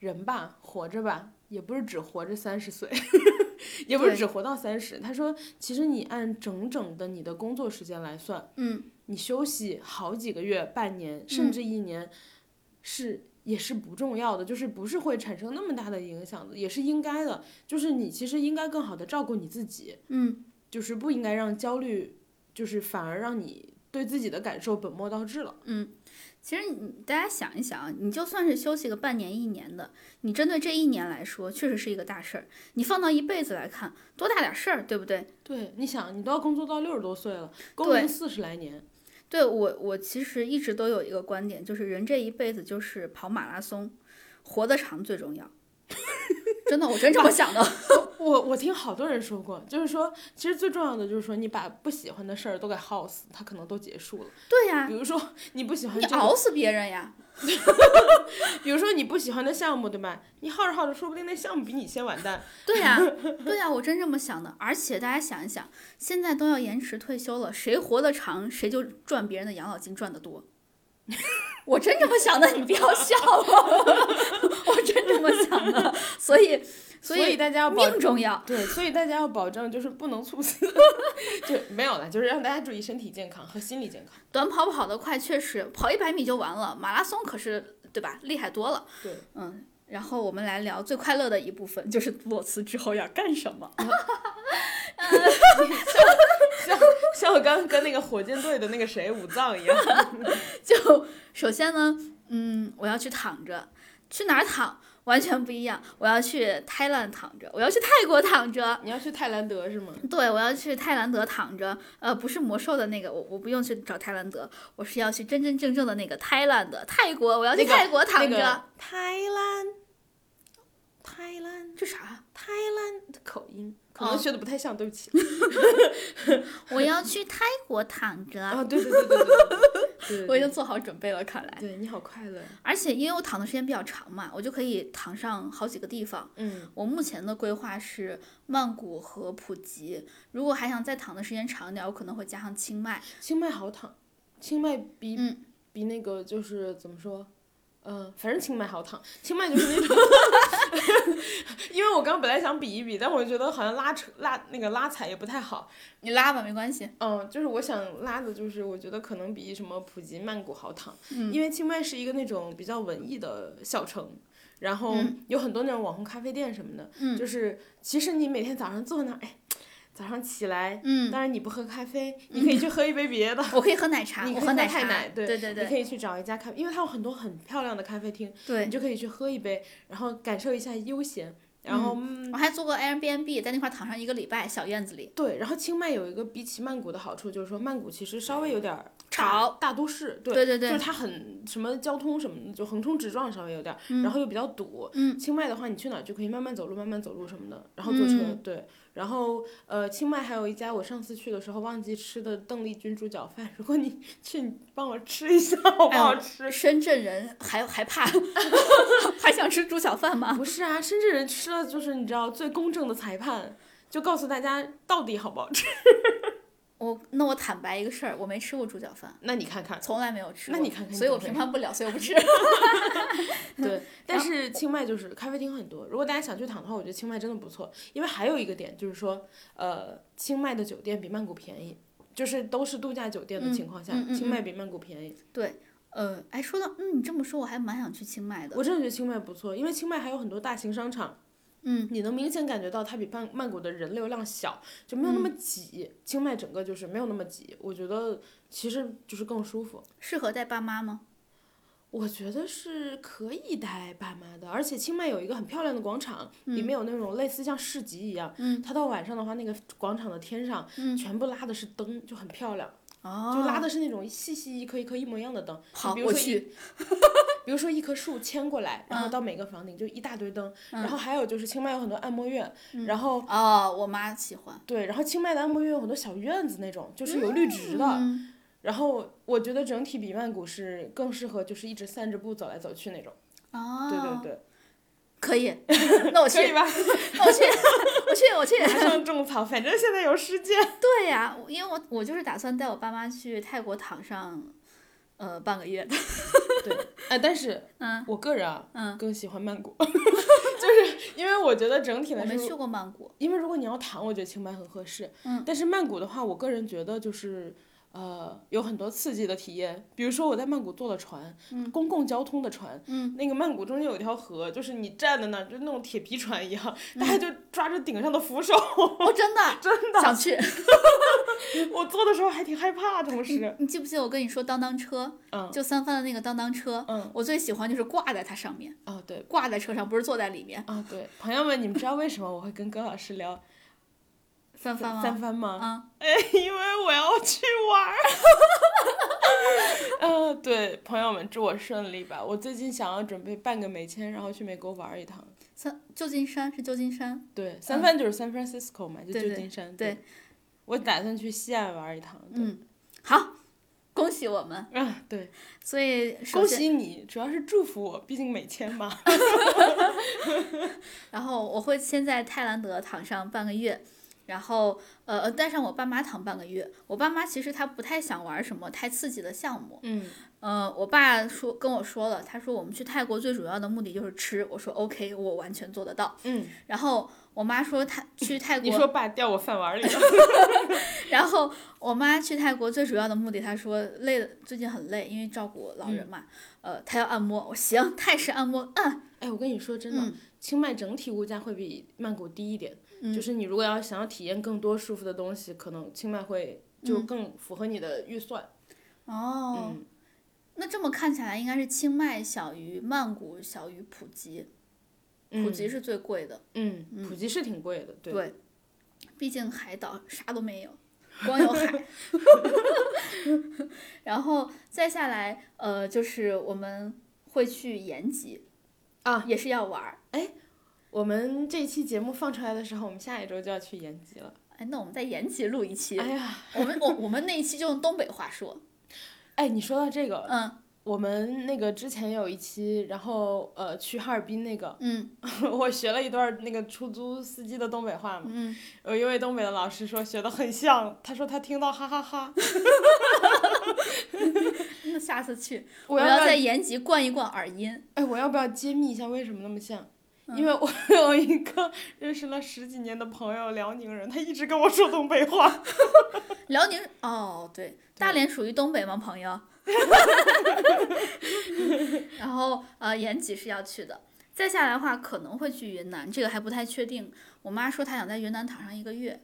人吧，活着吧，也不是只活着三十岁，也不是只活到三十。他说，其实你按整整的你的工作时间来算，嗯你休息好几个月、半年甚至一年，是也是不重要的，就是不是会产生那么大的影响的，也是应该的。就是你其实应该更好的照顾你自己，嗯就是不应该让焦虑，就是反而让你对自己的感受本末倒置了。嗯。其实你大家想一想啊，你就算是休息个半年一年的，你针对这一年来说，确实是一个大事儿。你放到一辈子来看，多大点事儿，对不对？对，你想，你都要工作到六十多岁了，工对龄四十来年，对我，我其实一直都有一个观点，就是人这一辈子就是跑马拉松，活得长最重要。真的，我真这么想的。我我听好多人说过，就是说，其实最重要的就是说，你把不喜欢的事儿都给耗死，它可能都结束了。对呀、比如说你不喜欢你这个熬死别人呀。比如说你不喜欢的项目，对吧？你耗着耗着，说不定那项目比你先完蛋。对呀、对呀、我真这么想的。而且大家想一想，现在都要延迟退休了，谁活得长，谁就赚别人的养老金赚得多。我真这么想的，你不要笑我，我真这么想的。所以，所以大家要保命重要。对，所以大家要保证就是不能猝死，就没有了，就是让大家注意身体健康和心理健康。短跑跑得快，确实跑一百米就完了，马拉松可是对吧？厉害多了。对，嗯。然后我们来聊最快乐的一部分，就是裸辞之后要干什么。像我刚刚跟那个火箭队的那个谁武藏一样。就首先呢，嗯，我要去躺着，去哪儿躺完全不一样。我要去泰兰躺着，我要去泰国躺着，你要去泰兰德是吗？对我要去泰兰德躺着。呃，不是魔兽的那个，我我不用去找泰兰德，我是要去真真正正的那个泰兰德泰国，我要去泰国躺着。那个泰兰，泰兰，这啥？泰兰的口音可哦能学的不太像，对不起。我要去泰国躺着。啊，对对对对对。我已经做好准备了，看来。对你好快乐。而且因为我躺的时间比较长嘛，我就可以躺上好几个地方。嗯，我目前的规划是曼谷和普吉，如果还想再躺的时间长一点，我可能会加上清迈。清迈好躺，清迈比、嗯比那个就是怎么说？嗯、反正清迈好躺，清迈就是那种，因为我刚本来想比一比，但我觉得好像拉扯拉那个拉踩也不太好，你拉吧，没关系。嗯，就是我想拉的，就是我觉得可能比什么普吉、曼谷好躺，嗯。因为清迈是一个那种比较文艺的小城，然后嗯。有很多那种网红咖啡店什么的，嗯。就是其实你每天早上坐那儿，哎，早上起来，嗯，当然你不喝咖啡，你可以去喝一杯别的。我可以喝奶茶，我喝奶茶。太奶对对对对你可以去找一家咖啡，因为它有很多很漂亮的咖啡厅，对你就可以去喝一杯，然后感受一下悠闲。然后、嗯我还做过 Airbnb，在那块儿躺上一个礼拜，小院子里。对，然后清迈有一个比起曼谷的好处，就是说曼谷其实稍微有点儿潮，大都市，对，对对对，就是它很什么交通什么的，就横冲直撞稍微有点儿，然后又比较堵。嗯，清迈的话，你去哪儿就可以慢慢走路，慢慢走路什么的，然后坐车，嗯对。然后呃，清迈还有一家我上次去的时候忘记吃的邓丽君猪脚饭，如果你去，你帮我吃一下好不好吃？深圳人还还怕，还想吃猪脚饭吗？不是啊，深圳人吃了就是你知道最公正的裁判，就告诉大家到底好不好吃。我那我坦白一个事儿，我没吃过猪脚饭，那你看看，从来没有吃过。那你看看所以我评判不了，所以我不吃。对，但是清迈就是咖啡厅很多，如果大家想去躺的话，我觉得清迈真的不错。因为还有一个点就是说，呃，清迈的酒店比曼谷便宜，就是都是度假酒店的情况下，嗯嗯嗯清迈比曼谷便宜。对呃，哎，说到嗯，你这么说，我还蛮想去清迈的。我真的觉得清迈不错，因为清迈还有很多大型商场。嗯，你能明显感觉到它比曼曼谷的人流量小，就没有那么挤。清迈整个就是没有那么挤，我觉得其实就是更舒服。适合带爸妈吗？我觉得是可以带爸妈的，而且清迈有一个很漂亮的广场，里面有那种类似像市集一样。嗯它到晚上的话，那个广场的天上，全部拉的是灯，就很漂亮。哦，就拉的是那种细细一颗一颗一模一样的灯。好，我去。比如说一棵树牵过来，然后嗯到每个房顶就一大堆灯。然后还有就是清迈有很多按摩院，然后哦，我妈喜欢。对，然后清迈的按摩院有很多小院子那种，就是有绿植的。嗯然后我觉得整体比曼谷是更适合，就是一直散着步走来走去那种。哦，对对对，可以，那我去吧？那我去，我去，我去。马上种草，反正现在有时间。对呀，因为我我就是打算带我爸妈去泰国躺上，呃，半个月的。对，哎，但是嗯我个人啊，嗯，更喜欢曼谷，就是因为我觉得整体来说，我没去过曼谷。因为如果你要谈，我觉得清迈很合适。嗯。但是曼谷的话，我个人觉得就是。呃，有很多刺激的体验，比如说我在曼谷坐了船，公共交通的船，嗯。那个曼谷中间有一条河，就是你站在那儿，就那种铁皮船一样，嗯。大家就抓着顶上的扶手，哦，真的，真的，想去。我坐的时候还挺害怕，同时，你记不记得我跟你说当当车？嗯。就三番的那个当当车，嗯，我最喜欢就是挂在它上面，哦对，挂在车上，不是坐在里面。啊对，朋友们，你们知道为什么我会跟葛老师聊三番吗？三番吗？啊，哎，因为我要去玩儿。嗯、对，朋友们，祝我顺利吧。我最近想要准备办个美签，然后去美国玩儿一趟。三旧金山是旧金山，对，三番就是 San Francisco 嘛，就旧金山。对我打算去西岸玩儿一趟。对嗯，好，恭喜我们。嗯，对，所以首恭先，喜你，主要是祝福我，毕竟美签嘛。然后我会先在泰兰德躺上半个月。然后，呃，带上我爸妈躺半个月。我爸妈其实他不太想玩什么太刺激的项目，嗯呃，我爸说跟我说了，他说我们去泰国最主要的目的就是吃。我说 OK，我完全做得到。嗯，然后我妈说她去泰国，你说爸掉我饭碗里了。然后我妈去泰国最主要的目的，她说累了，最近很累，因为照顾老嗯人嘛，呃，她要按摩。我行，泰式按摩，嗯，哎，我跟你说真的，嗯清迈整体物价会比曼谷低一点。嗯就是你如果要想要体验更多舒服的东西，可能清迈会就嗯更符合你的预算。哦，嗯，那这么看起来，应该是清迈小于曼谷，小于普吉，普吉是最贵的，嗯，普吉是挺贵的，对。对，毕竟海岛啥都没有，光有海。然后再下来，呃，就是我们会去延吉，啊，也是要玩儿。我们这期节目放出来的时候，我们下一周就要去延吉了。哎，那我们在延吉录一期，哎呀，我们我我们那一期就用东北话说，哎，你说到这个，嗯我们那个之前有一期，然后呃去哈尔滨那个，嗯 我学了一段那个出租司机的东北话嘛。嗯，有一位东北的老师说学的很像，他说他听到哈哈哈 那下次去，我要在延吉灌一灌耳音。哎，我要不要揭秘一下为什么那么像？嗯因为我 有一个认识了十几年的朋友，辽宁人，他一直跟我说东北话。辽宁哦，对，大连属于东北吗，朋友？然后呃，延吉是要去的。再下来的话，可能会去云南，这个还不太确定。我妈说她想在云南躺上一个月。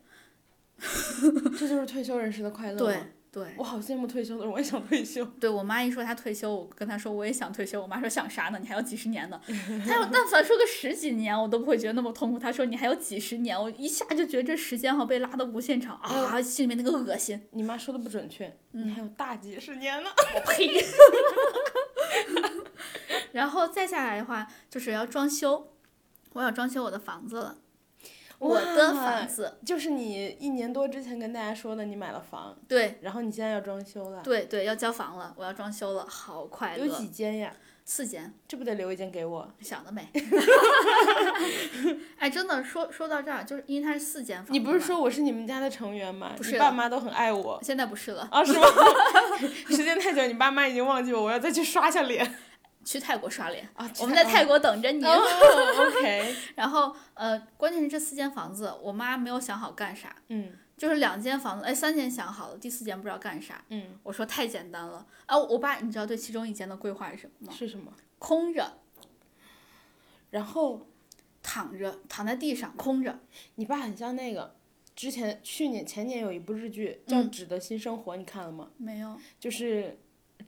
这就是退休人士的快乐。对，对我好羡慕退休的人，我也想退休。对，我妈一说她退休，我跟她说我也想退休，我妈说想啥呢？你还有几十年呢。她要但凡说个十几年，我都不会觉得那么痛苦。她说你还有几十年，我一下就觉得这时间好被拉的无限长啊，心里面那个恶心。你妈说的不准确，你还有大几十年呢。我呸！然后再下来的话，就是要装修，我要装修我的房子了。我的房子就是你一年多之前跟大家说的，你买了房，对然后你现在要装修了，对对，要交房了，我要装修了，好快乐。有几间呀？四间，这不得留一间给我？想得美！哎，真的说说到这儿，就是因为它是四间房。你不是说我是你们家的成员吗？不是你爸妈都很爱我。现在不是了？啊，是吗？时间太久，你爸妈已经忘记我，我要再去刷下脸。去泰国刷脸，啊，我们在泰国等着你。哦，OK。然后呃，关键是这四间房子，我妈没有想好干啥。嗯就是两间房子，哎，三间想好了，第四间不知道干啥。嗯，我说太简单了啊！我爸，你知道对其中一间的规划是什么吗？是什么？空着，然后躺着，躺在地上，空着。你爸很像那个，之前去年前年有一部日剧叫《嗯纸的新生活》，你看了吗？没有。就是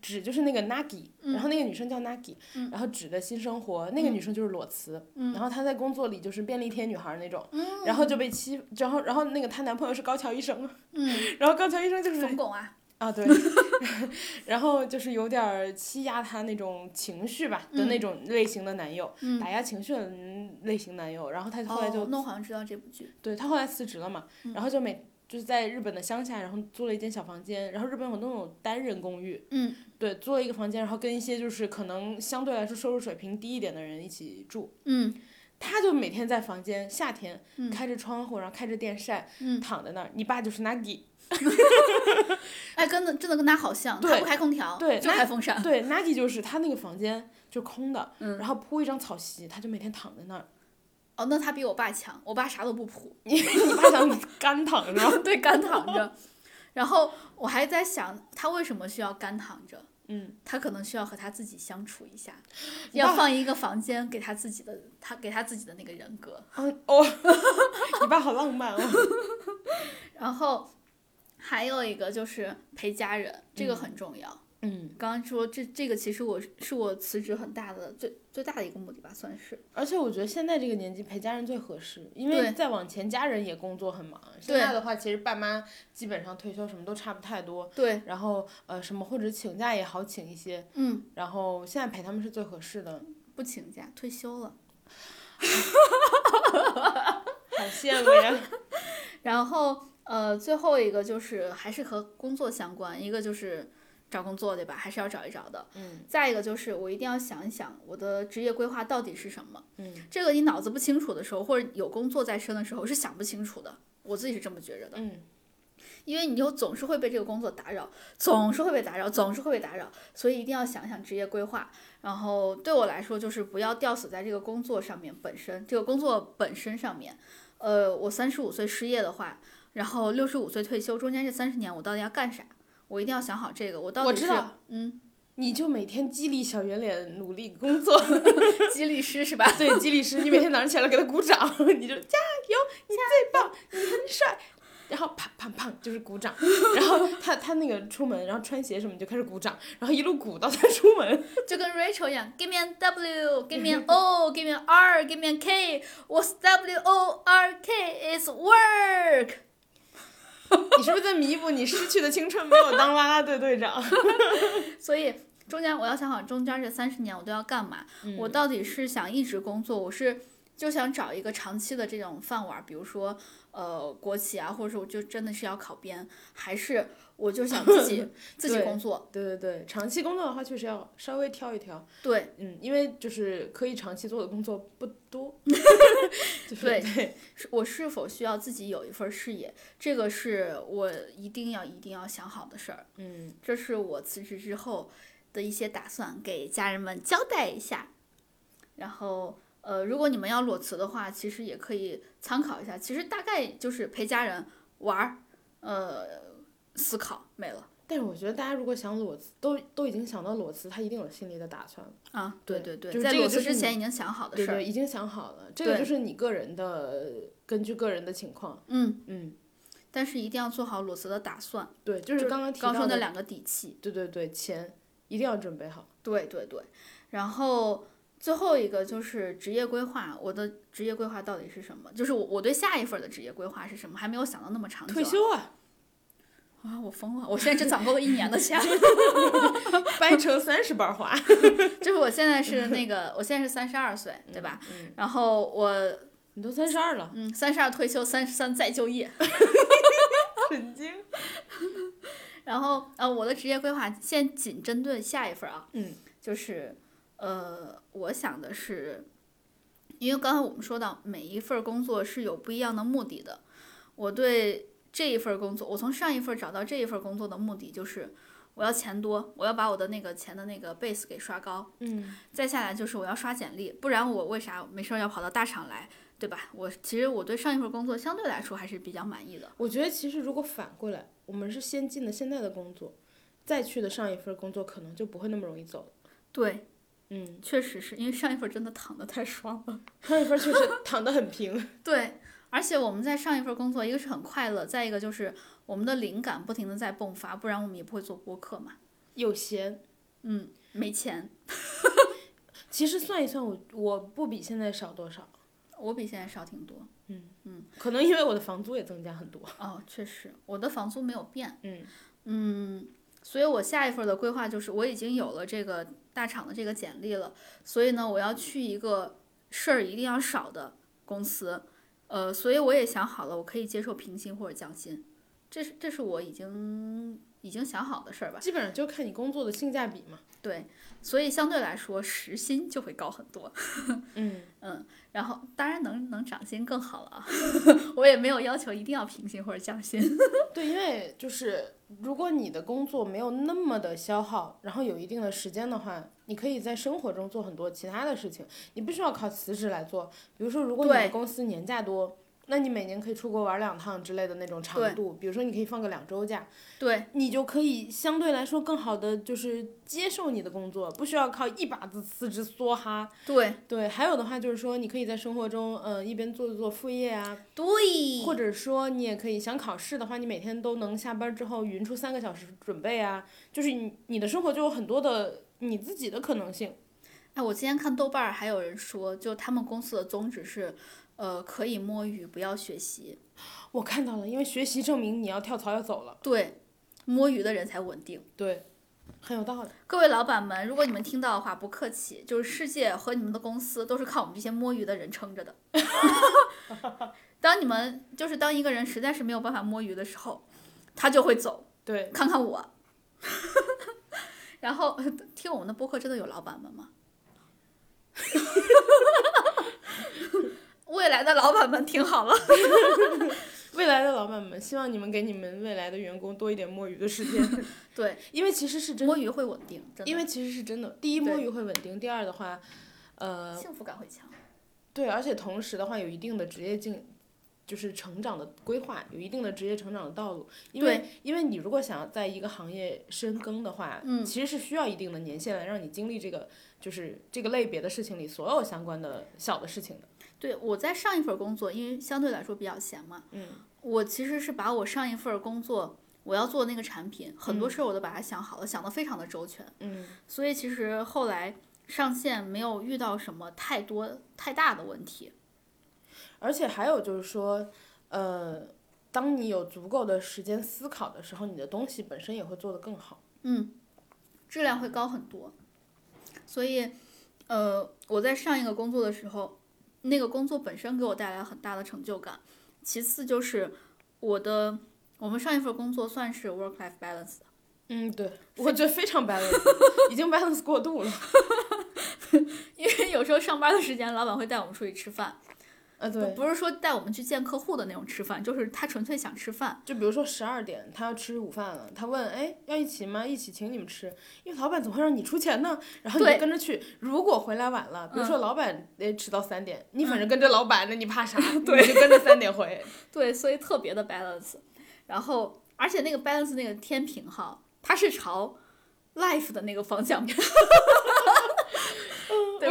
纸就是那个 Nagi，、嗯。然后那个女生叫 Nagi，、嗯。然后纸的新生活那个女生就是裸辞，嗯。然后她在工作里就是便利贴女孩那种，然后就被欺，然后然后那个她男朋友是高桥医生，嗯，然后高桥医生就是冯巩啊。啊对，然后就是有点儿欺压她那种情绪吧的嗯。那种类型的男友，嗯。打压情绪的嗯类型男友，然后她后来就、哦，那我好像知道这部剧。对她后来辞职了嘛，嗯。然后就每就是在日本的乡下，然后租了一间小房间，然后日本有那种单人公寓，嗯对，租了一个房间，然后跟一些就是可能相对来说收入水平低一点的人一起住。嗯他就每天在房间，夏天嗯开着窗户，然后开着电扇，嗯，躺在那儿。你爸就是 Nagi，哎，跟的真的跟他好像，他不开空调，对就开风扇。对，Nagi 就是他那个房间就空的，嗯然后铺一张草席，他就每天躺在那儿。哦，那他比我爸强，我爸啥都不铺，你 你爸想干躺着？对，干躺着。然后我还在想，他为什么需要干躺着？嗯，他可能需要和他自己相处一下，你要放一个房间给他自己的，他给他自己的那个人格。哦哦，你爸好浪漫哦。然后还有一个就是陪家人，这个很重要。嗯，刚刚说这这个其实我是我辞职很大的最最大的一个目的吧，算是。而且我觉得现在这个年纪陪家人最合适，因为再往前家人也工作很忙。现在的话，其实爸妈基本上退休什么都差不太多。对，然后呃什么或者请假也好请一些，嗯，然后现在陪他们是最合适的，不请假，退休了。好羡慕呀！然后呃，最后一个就是还是和工作相关，一个就是找工作，对吧？还是要找一找的。嗯再一个就是我一定要想一想我的职业规划到底是什么。嗯这个你脑子不清楚的时候，或者有工作在身的时候是想不清楚的。我自己是这么觉着的，嗯因为你就总是会被这个工作打扰，总是会被打扰，总是会被打扰，所以一定要想想职业规划。然后对我来说，就是不要吊死在这个工作上面本身，这个工作本身上面。呃，我三十五岁失业的话，然后六十五岁退休，中间这三十年我到底要干啥？我一定要想好这个。我到底是我知道嗯，你就每天激励小圆脸努力工作，激励师是吧？对，激励师，你每天早上起来给他鼓掌，你就加油，你最棒，你很帅。然后啪啪啪就是鼓掌，然后他他那个出门，然后穿鞋什么就开始鼓掌，然后一路鼓到他出门。就跟 Rachel 一样，Give me an W, give me an O, give me an R, give me an K. What's W O R K? Is work. 你是不是在弥补你失去的青春没有当啦啦队队长？所以中间我要想好中间这三十年我都要干嘛。我到底是想一直工作，我是就想找一个长期的这种饭碗，比如说呃国企啊，或者说我就真的是要考编，还是我就想自己 自己工作。对对对，长期工作的话确实要稍微挑一挑，对嗯，因为就是可以长期做的工作不多。就是对对，是我是否需要自己有一份事业，这个是我一定要一定要想好的事儿。嗯，这是我辞职之后的一些打算，给家人们交代一下。然后，呃，如果你们要裸辞的话，其实也可以参考一下。其实大概就是陪家人玩儿，呃，思考没了但是我觉得大家如果想裸辞，都都已经想到裸辞，他一定有心里的打算。啊。对对对对，就是在裸辞之这个就是你前已经想好的事儿。对对，已经想好了，这个就是你个人的，根据个人的情况。嗯，嗯，但是一定要做好裸辞的打算，对，就是刚刚提刚到的，说那两个底气。对对对，钱一定要准备好。对对对，然后最后一个就是职业规划，我的职业规划到底是什么？就是我我对下一份的职业规划是什么，还没有想到那么长久啊。退休啊，啊！我疯了，我现在只攒够了一年的钱。掰成三十瓣花，就是我现在是那个，我现在是三十二岁，对吧？嗯，然后我你都三十二了，嗯，三十二退休，三十三再就业。神经。然后呃，我的职业规划现仅针对下一份啊，嗯，就是呃，我想的是，因为刚才我们说到每一份工作是有不一样的目的的，我对这一份工作，我从上一份找到这一份工作的目的就是。我要钱多，我要把我的那个钱的那个 base 给刷高，嗯，再下来就是我要刷简历，不然我为啥没事儿要跑到大厂来，对吧？我其实我对上一份工作相对来说还是比较满意的。我觉得其实如果反过来，我们是先进的现在的工作，再去的上一份工作，可能就不会那么容易走。对，嗯，确实是因为上一份真的躺得太爽了。上一份确实躺得很平。对，而且我们在上一份工作，一个是很快乐，再一个就是我们的灵感不停的在迸发，不然我们也不会做播客嘛。有闲，嗯，没钱，其实算一算我，我不比现在少多少。我比现在少挺多。嗯嗯可能因为我的房租也增加很多。哦，确实，我的房租没有变。嗯嗯，所以我下一份的规划就是我已经有了这个大厂的这个简历了，所以呢，我要去一个事儿一定要少的公司，呃，所以我也想好了，我可以接受平薪或者降薪，这是这是我已经已经想好的事儿吧。基本上就看你工作的性价比嘛。对，所以相对来说时薪就会高很多。嗯嗯，然后当然能能涨薪更好了啊，我也没有要求一定要平薪或者降薪。对，因为就是如果你的工作没有那么的消耗，然后有一定的时间的话，你可以在生活中做很多其他的事情，你不需要靠辞职来做。比如说，如果你的公司年假多，那你每年可以出国玩两趟之类的那种长度，比如说你可以放个两周假，对你就可以相对来说更好的就是接受你的工作，不需要靠一把子辞职梭哈。对对，还有的话就是说，你可以在生活中，呃，一边做做副业啊，对，或者说你也可以想考试的话，你每天都能下班之后匀出三个小时准备啊，就是你你的生活就有很多的你自己的可能性。哎，我今天看豆瓣儿还有人说，就他们公司的宗旨是，呃，可以摸鱼，不要学习。我看到了，因为学习证明你要跳槽要走了，对，摸鱼的人才稳定。对，很有道理。各位老板们，如果你们听到的话，不客气，就是世界和你们的公司都是靠我们这些摸鱼的人撑着的。当你们就是当一个人实在是没有办法摸鱼的时候，他就会走。对，看看我。然后听我们的播客真的有老板们吗？未来的老板们听好了，未来的老板们，希望你们给你们未来的员工多一点摸鱼的时间，对，因为其实是真摸鱼会稳定，因为其实是真的。第一，摸鱼会稳定；第二的话，呃，幸福感会强。对，而且同时的话，有一定的职业进，就是成长的规划，有一定的职业成长的道路。因为因为你如果想要在一个行业深耕的话，嗯其实是需要一定的年限来让你经历这个就是这个类别的事情里所有相关的小的事情的。对，我在上一份工作，因为相对来说比较闲嘛，嗯，我其实是把我上一份工作我要做那个产品，很多事儿我都把它想好了，想得非常的周全。嗯，所以其实后来上线没有遇到什么太多太大的问题。而且还有就是说，呃，当你有足够的时间思考的时候，你的东西本身也会做得更好。嗯，质量会高很多。所以，呃，我在上一个工作的时候，那个工作本身给我带来很大的成就感。其次就是我的，我们上一份工作算是 work life balance 的，嗯，对，我觉得非常 balance，已经 balance 过度了。因为有时候上班的时间，老板会带我们出去吃饭，啊，对，不是说带我们去见客户的那种吃饭，就是他纯粹想吃饭。就比如说十二点他要吃午饭了，他问，哎，要一起吗？一起请你们吃，因为老板总会让你出钱呢，然后你就跟着去。如果回来晚了，比如嗯说老板得迟到三点，你反正跟着老板，那你怕啥？对你就跟着三点回。对，所以特别的 balance。然后，而且那个 balance 那个天平哈，它是朝 life 的那个方向。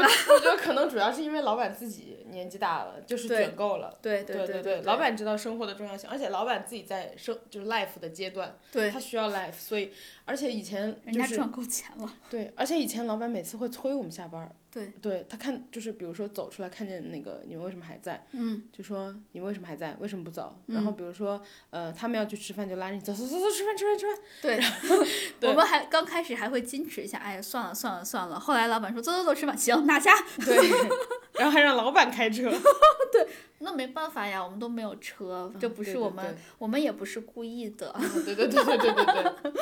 我觉得可能主要是因为老板自己年纪大了，就是对卷够了。对对对对，老板知道生活的重要性，而且老板自己在生就是 life 的阶段，对，他需要 life，所以而且以前就是人家赚够钱了。对，而且以前老板每次会催我们下班儿，对，对他看就是比如说走出来看见那个你们为什么还在，嗯，就说你们为什么还在，为什么不走？然后比如说呃他们要去吃饭就拉着你走走走走吃饭吃饭吃饭，对，对我们还刚开始还会矜持一下，哎，算了算了算了。后来老板说走走走吃饭，行拿下。对，然后还让老板开车，对那没办法呀，我们都没有车，这不是我们，我们也不是故意的。对对对对对对对，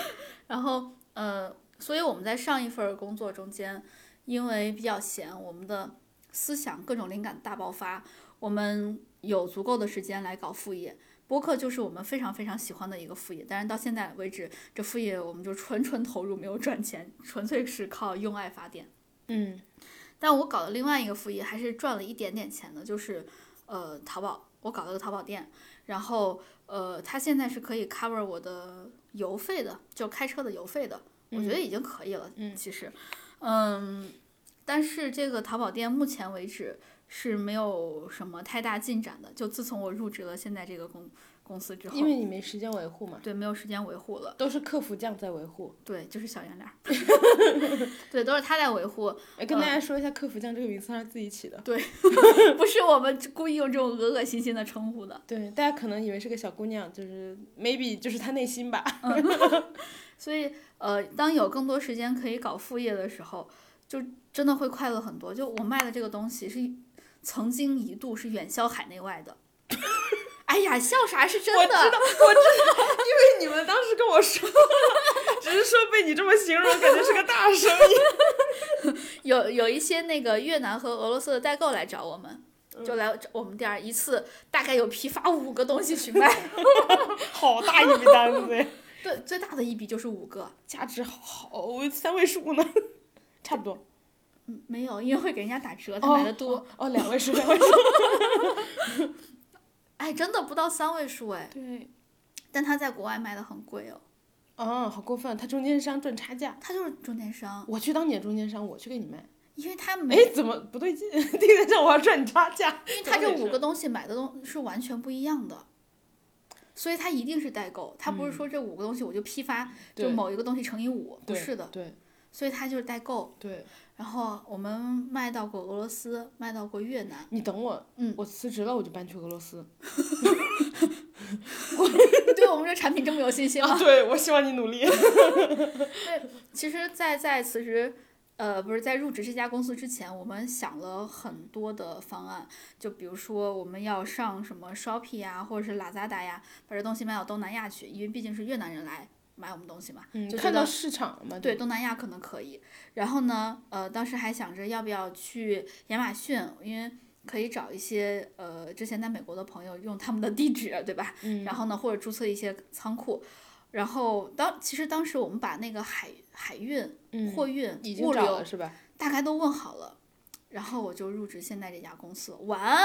然后，呃，所以我们在上一份工作中间，因为比较闲，我们的思想各种灵感大爆发，我们有足够的时间来搞副业。播客就是我们非常非常喜欢的一个副业，但是到现在为止，这副业我们就纯纯投入，没有赚钱，纯粹是靠用爱发电。嗯但我搞的另外一个副业还是赚了一点点钱的，就是呃淘宝，我搞了个淘宝店，然后呃它现在是可以 cover 我的油费的，就开车的油费的，我觉得已经可以了。嗯其实，嗯，但是这个淘宝店目前为止是没有什么太大进展的，就自从我入职了现在这个公公司之后因，为你没时间维护嘛，对，没有时间维护了，都是客服酱在维护。对，就是小圆脸儿，对，都是他在维护，哎，跟大家说一下，客服酱这个名字他是他自己起的。对不是我们故意用这种恶恶心心的称呼的。对，大家可能以为是个小姑娘，就是 maybe 就是她内心吧。所以，呃，当有更多时间可以搞副业的时候，就真的会快乐很多。就我卖的这个东西是曾经一度是远销海内外的。哎呀，笑啥是真的？我知道，我知道，因为你们当时跟我说，只是说被你这么形容，感觉是个大生意。有有一些那个越南和俄罗斯的代购来找我们，就来找我们店儿一次大概有批发五个东西去卖。好大一笔单子呀，对，最大的一笔就是五个。价值好三位数呢，差不多。嗯，没有，因为会给人家打折，他买的多。哦，两位数，两位数。哎，真的不到三位数哎，对，但他在国外卖的很贵哦。哦，好过分，他中间商赚差价。他就是中间商，我去当你的中间商，我去给你卖。因为他没哎，怎么不对劲？第一个让我要赚你差价，因为他这五个东西买的东是完全不一样的，所以他一定是代购，他不是说这五个东西我就批发，就某一个东西乘以五，不是的，对所以他就是代购。对，然后我们卖到过俄罗斯，卖到过越南，你等我，嗯我辞职了，我就搬去俄罗斯。你 对我们这产品这么有信心吗？啊，对，我希望你努力。对其实在，在辞职，呃，不是在入职这家公司之前，我们想了很多的方案，就比如说我们要上什么 Shopee 呀，或者是 Lazada 呀，把这东西卖到东南亚去，因为毕竟是越南人来买我们东西嘛，嗯，就看到市场了嘛？对，东南亚可能可以。然后呢，呃，当时还想着要不要去亚马逊，因为可以找一些呃之前在美国的朋友用他们的地址，对吧？嗯然后呢，或者注册一些仓库。然后当其实当时我们把那个海海运、嗯货运、已经物流找了是吧？大概都问好了，然后我就入职现在这家公司，完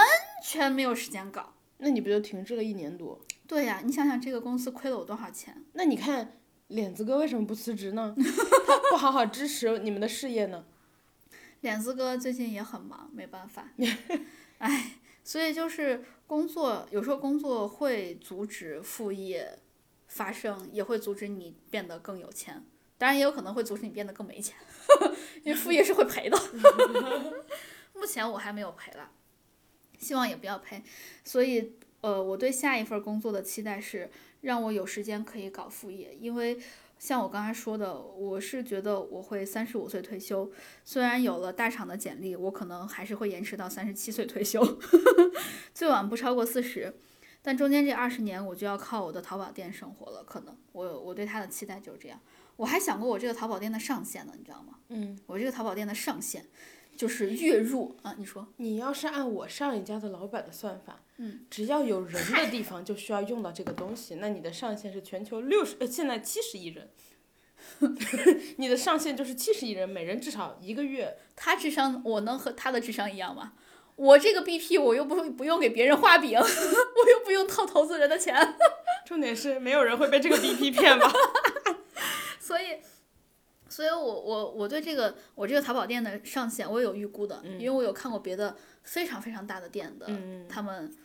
全没有时间搞。那你不就停滞了一年多？对呀，你想想这个公司亏了我多少钱？那你看脸子哥为什么不辞职呢？他不好好支持你们的事业呢？脸子哥最近也很忙，没办法，哎，所以就是工作，有时候工作会阻止副业发生，也会阻止你变得更有钱，当然也有可能会阻止你变得更没钱，因为副业是会赔的。目前我还没有赔了，希望也不要赔，所以呃，我对下一份工作的期待是让我有时间可以搞副业，因为。像我刚才说的，我是觉得我会三十五岁退休，虽然有了大厂的简历，我可能还是会延迟到三十七岁退休，最晚不超过四十。但中间这二十年，我就要靠我的淘宝店生活了。可能我我对他的期待就是这样。我还想过我这个淘宝店的上限呢，你知道吗？嗯，我这个淘宝店的上限就是月入啊，你说你要是按我上一家的老板的算法，嗯，只要有人的地方就需要用到这个东西，那你的上限是全球六十，呃，现在七十亿人。你的上限就是七十亿人，每人至少一个月。他智商，我能和他的智商一样吗？我这个 BP 我又不不用给别人画饼，我又不用套投资人的钱。重点是没有人会被这个 BP 骗吧？所以，所以我我我对这个我这个淘宝店的上限我有预估的，因为我有看过别的非常非常大的店的，嗯，他们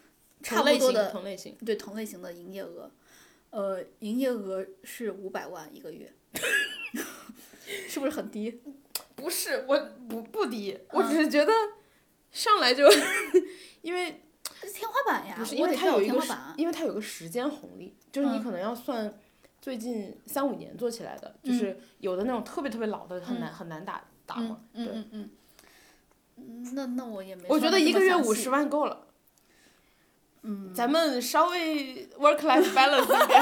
差不多的同类型，对同类型的营业额，呃，营业额是五百万一个月，是不是很低？不是我不不低，我嗯只是觉得上来就 因为这是天花板呀，不是因为它有一个天花板。因为它有个时间红利，就是你嗯可能要算最近三五年做起来的，就是有的那种特别特别老的很难很难打打嗯嘛，对，那那我也没。我觉得一个月五十。万够了。嗯，咱们稍微 work life balance 一点。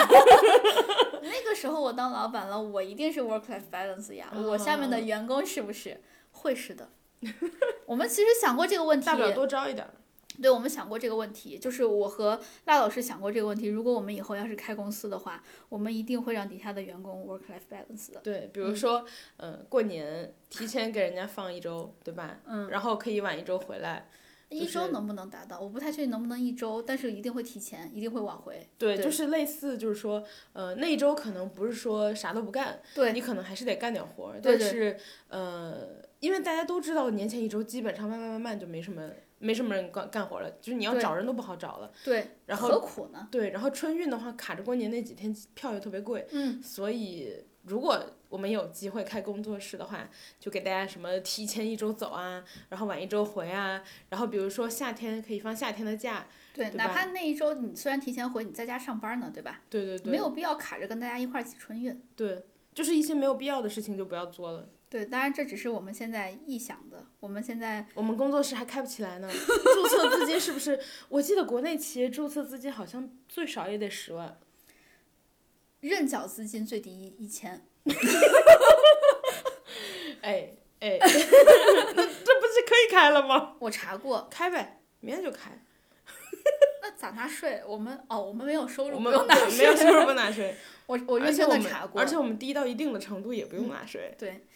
那个时候我当老板了，我一定是 work life balance 呀。我下面的哦员工是不是会是的？我们其实想过这个问题，大不了多招一点儿。对，我们想过这个问题，就是我和赖老师想过这个问题。如果我们以后要是开公司的话，我们一定会让底下的员工 work life balance 的。对，比如说，嗯、过年提前给人家放一周，对吧？嗯，然后可以晚一周回来。就是一周能不能达到？我不太确定能不能一周，但是一定会提前，一定会挽回。对，对就是类似，就是说，呃，那一周可能不是说啥都不干，对你可能还是得干点活儿。但是，呃，因为大家都知道，年前一周基本上慢慢慢慢就没什么没什么人干干活了，就是你要找人都不好找了。对，然后何苦呢？对，然后春运的话，卡着过年那几天票又特别贵，嗯，所以如果我们有机会开工作室的话，就给大家什么提前一周走啊，然后晚一周回啊，然后比如说夏天可以放夏天的假，对，对哪怕那一周你虽然提前回，你在家上班呢，对吧？对对对，没有必要卡着跟大家一块儿挤春运。对，就是一些没有必要的事情就不要做了。对，当然这只是我们现在臆想的，我们现在我们工作室还开不起来呢，注册资金是不是？我记得国内企业注册资金好像最少也得十万。认缴资金最低一一千。哎 哎，那 这不是可以开了吗？我查过，开呗，明天就开。那咋纳税？我们哦，我们没有收入，我们不用纳税。没有收入不纳税，我我认真而且我们的查过，而且我们低到一定的程度也不用纳税。对，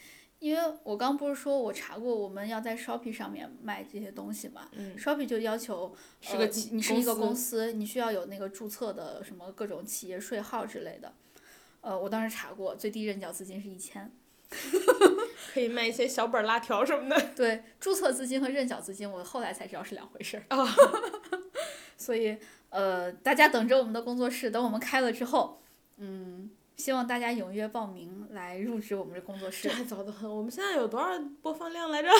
因为我刚不是说我查过，我们要在 Shopee 上面卖这些东西嘛、嗯 s h o p e e 就要求是个企你是一个公公司，你需要有那个注册的什么各种企业税号之类的。呃，我当时查过，最低认缴资金是一千。可以卖一些小本儿辣条什么的。对，注册资金和认缴资金，我后来才知道是两回事儿。哦 所以，呃，大家等着我们的工作室，等我们开了之后，嗯，希望大家踊跃报名来入职我们的工作室这。还早得很，我们现在有多少播放量来着？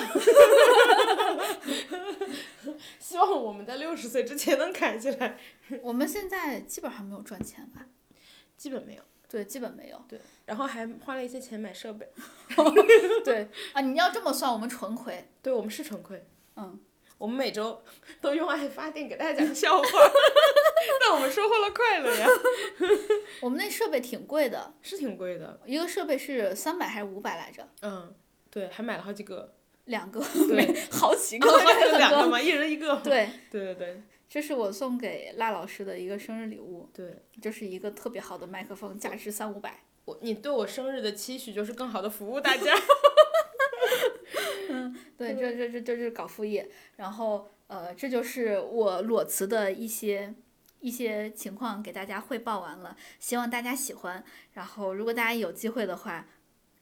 希望我们在六十岁之前能开起来。我们现在基本上没有赚钱吧？基本没有，对，基本没有。对，然后还花了一些钱买设备。对啊，你要这么算，我们纯亏。对我们是纯亏，嗯，我们每周都用爱发电给大家讲笑话，但我们收获了快乐呀，我们那设备挺贵的，是挺贵的。一个设备是三百还是五百来着？嗯，对，还买了好几个，两个，对 好几个，哦。两个嘛，一人一个。对，对对对这是我送给辣老师的一个生日礼物，对，就是一个特别好的麦克风，价值三五百。我你对我生日的期许就是更好的服务大家。对，这这这这是搞副业，然后呃，这就是我裸辞的一些一些情况给大家汇报完了，希望大家喜欢。然后如果大家有机会的话，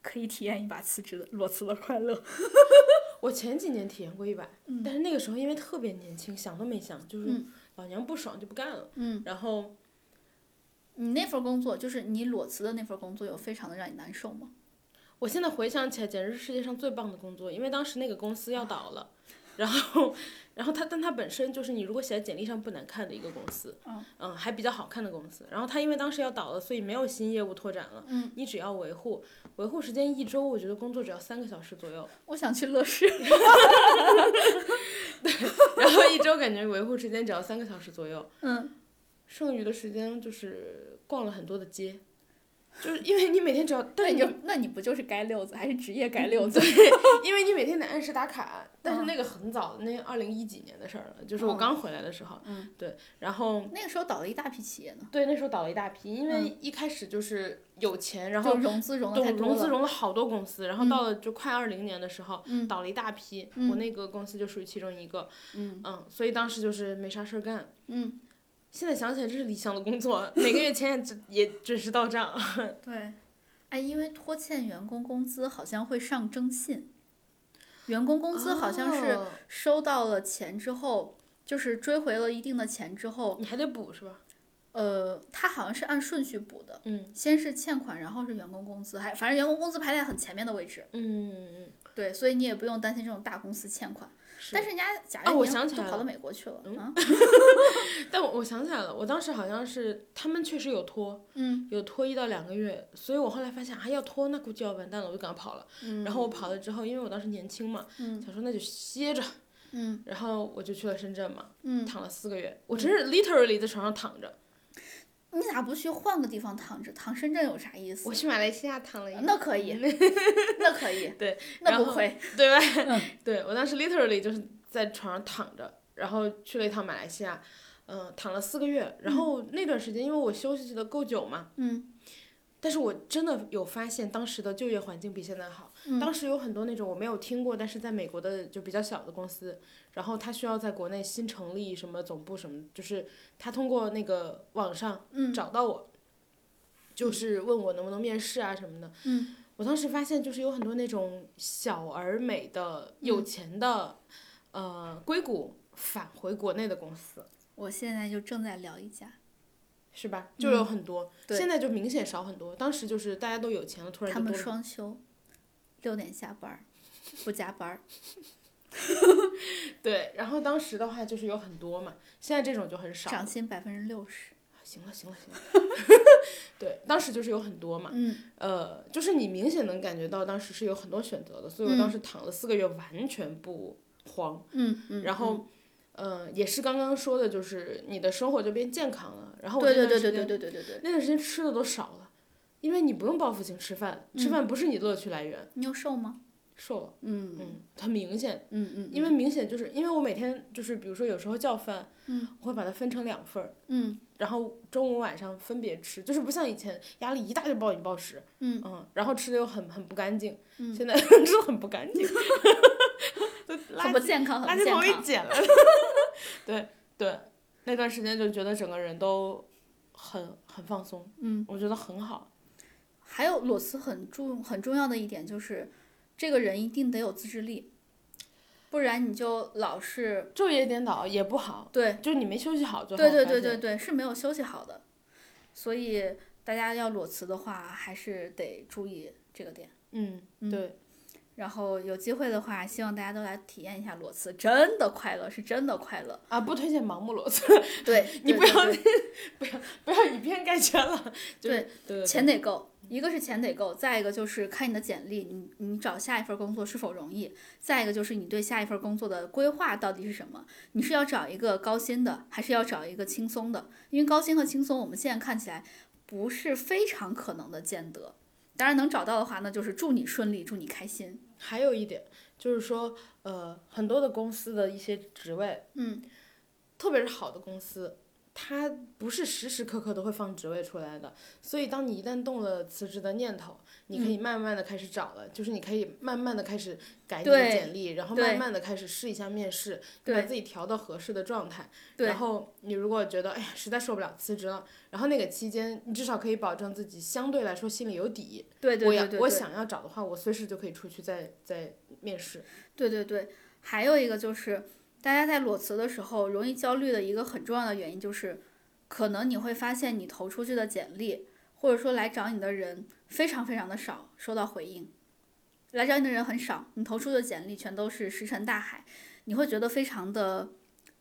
可以体验一把辞职的裸辞的快乐。我前几年体验过一把，嗯但是那个时候因为特别年轻，想都没想，就是嗯老娘不爽就不干了。嗯，然后你那份工作，就是你裸辞的那份工作，有非常的让你难受吗？我现在回想起来，简直是世界上最棒的工作，因为当时那个公司要倒了，然后，然后它，但它本身就是你如果写在简历上不难看的一个公司，嗯还比较好看的公司。然后它因为当时要倒了，所以没有新业务拓展了，嗯，你只要维护，维护时间一周，我觉得工作只要三个小时左右，我想去乐视。对然后一周感觉维护时间只要三个小时左右，嗯，剩余的时间就是逛了很多的街。就是因为你每天只要，但你那你就那你不就是该溜子，还是职业该溜子？因为你每天得按时打卡，但是嗯那个很早，那二零一几年的事儿了，就是我嗯刚回来的时候，嗯，对，然后那个时候倒了一大批企业呢，对那时候倒了一大批，因为一开始就是有钱，然后融资融了。融资融了好多公司，然后嗯到了就快二零年的时候，嗯倒了一大批，嗯我那个公司就属于其中一个，嗯嗯，所以当时就是没啥事儿干。嗯，现在想起来，这是理想的工作，每个月钱也准也准时到账。对，哎，因为拖欠员工工资好像会上征信，员工工资好像是哦收到了钱之后，就是追回了一定的钱之后，你还得补是吧？呃，他好像是按顺序补的，嗯先是欠款，然后是员工工资，还反正员工工资排在很前面的位置。嗯嗯，对，所以你也不用担心这种大公司欠款。是但是人家贾跃亭想起来了都跑到美国去了，嗯啊，但我我想起来了，我当时好像是他们确实有拖，嗯有拖一到两个月，所以我后来发现还要拖，那估计要完蛋了，我就赶快跑了。嗯然后我跑了之后，因为我当时年轻嘛，嗯想说那就歇着，嗯然后我就去了深圳嘛，嗯，躺了四个月，我真是 literally 在床上躺着。你咋不去换个地方躺着？躺深圳有啥意思我？去马来西亚躺了一那可以，那可以，对，那不亏。对吧？对我当时 literally 就是在床上躺着，然后去了一趟马来西亚，嗯、躺了四个月。然后那段时间，因为我休息的够久嘛，嗯但是我真的有发现当时的就业环境比现在好。嗯当时有很多那种我没有听过，但是在美国的就比较小的公司，然后他需要在国内新成立什么总部什么，就是他通过那个网上嗯找到我，就是问我能不能面试啊什么的。嗯我当时发现就是有很多那种小而美的、有钱的，呃，硅谷返回国内的公司，我现在就正在聊一家，是吧？就有很多，嗯现在就明显少很多。当时就是大家都有钱了，突然他们就多了。双休，六点下班，不加班。对，然后当时的话就是有很多嘛，现在这种就很少。涨薪百分之六十。行了，行了，行了。对，当时就是有很多嘛。嗯。呃，就是你明显能感觉到当时是有很多选择的，所以我当时躺了四个月，完全不慌。嗯嗯。然后，呃，也是刚刚说的，就是你的生活就变健康了。对对对对对对对对。那段时间吃的都少。因为你不用报复性吃饭，吃饭不是你乐趣来源，你有瘦吗？瘦了，嗯嗯，很明显，嗯嗯。因为明显就是因为我每天就是比如说有时候叫饭，嗯，我会把它分成两份儿，嗯然后中午晚上分别吃，就是不像以前压力一大就暴饮暴食，嗯然后吃的又很很不干净，嗯现在 吃的很不干净，都垃很不健康，垃圾桶给康。捡了。对对，那段时间就觉得整个人都很很放松，嗯，我觉得很好。还有裸辞很重很重要的一点就是，这个人一定得有自制力，不然你就老是昼夜颠倒也不好，对就是你没休息好就对对对对对是没有休息好的，所以大家要裸辞的话，还是得注意这个点。嗯嗯对，然后有机会的话，希望大家都来体验一下裸辞，真的快乐，是真的快乐。啊不推荐盲目裸辞，对，你不要 不要不要以偏概全了。对钱得够，一个是钱得够，再一个就是看你的简历，你你找下一份工作是否容易，再一个就是你对下一份工作的规划到底是什么？你是要找一个高薪的，还是要找一个轻松的？因为高薪和轻松，我们现在看起来不是非常可能的见得。当然能找到的话，那就是祝你顺利，祝你开心。还有一点就是说，呃，很多的公司的一些职位，嗯，特别是好的公司，它不是时时刻刻都会放职位出来的。所以，当你一旦动了辞职的念头，你可以慢慢的开始找了，就是你可以慢慢的开始改你的简历，然后慢慢的开始试一下面试，把自己调到合适的状态。然后你如果觉得哎呀实在受不了辞职了，然后那个期间你至少可以保证自己相对来说心里有底。对对我要我对对对想要找的话，我随时就可以出去再再面试。对对对，还有一个就是，大家在裸辞的时候容易焦虑的一个很重要的原因就是，可能你会发现你投出去的简历，或者说来找你的人非常非常的少，收到回应，来找你的人很少，你投出的简历全都是石沉大海，你会觉得非常的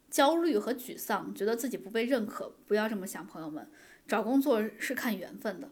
焦虑和沮丧，觉得自己不被认可。不要这么想，朋友们，找工作是看缘分的，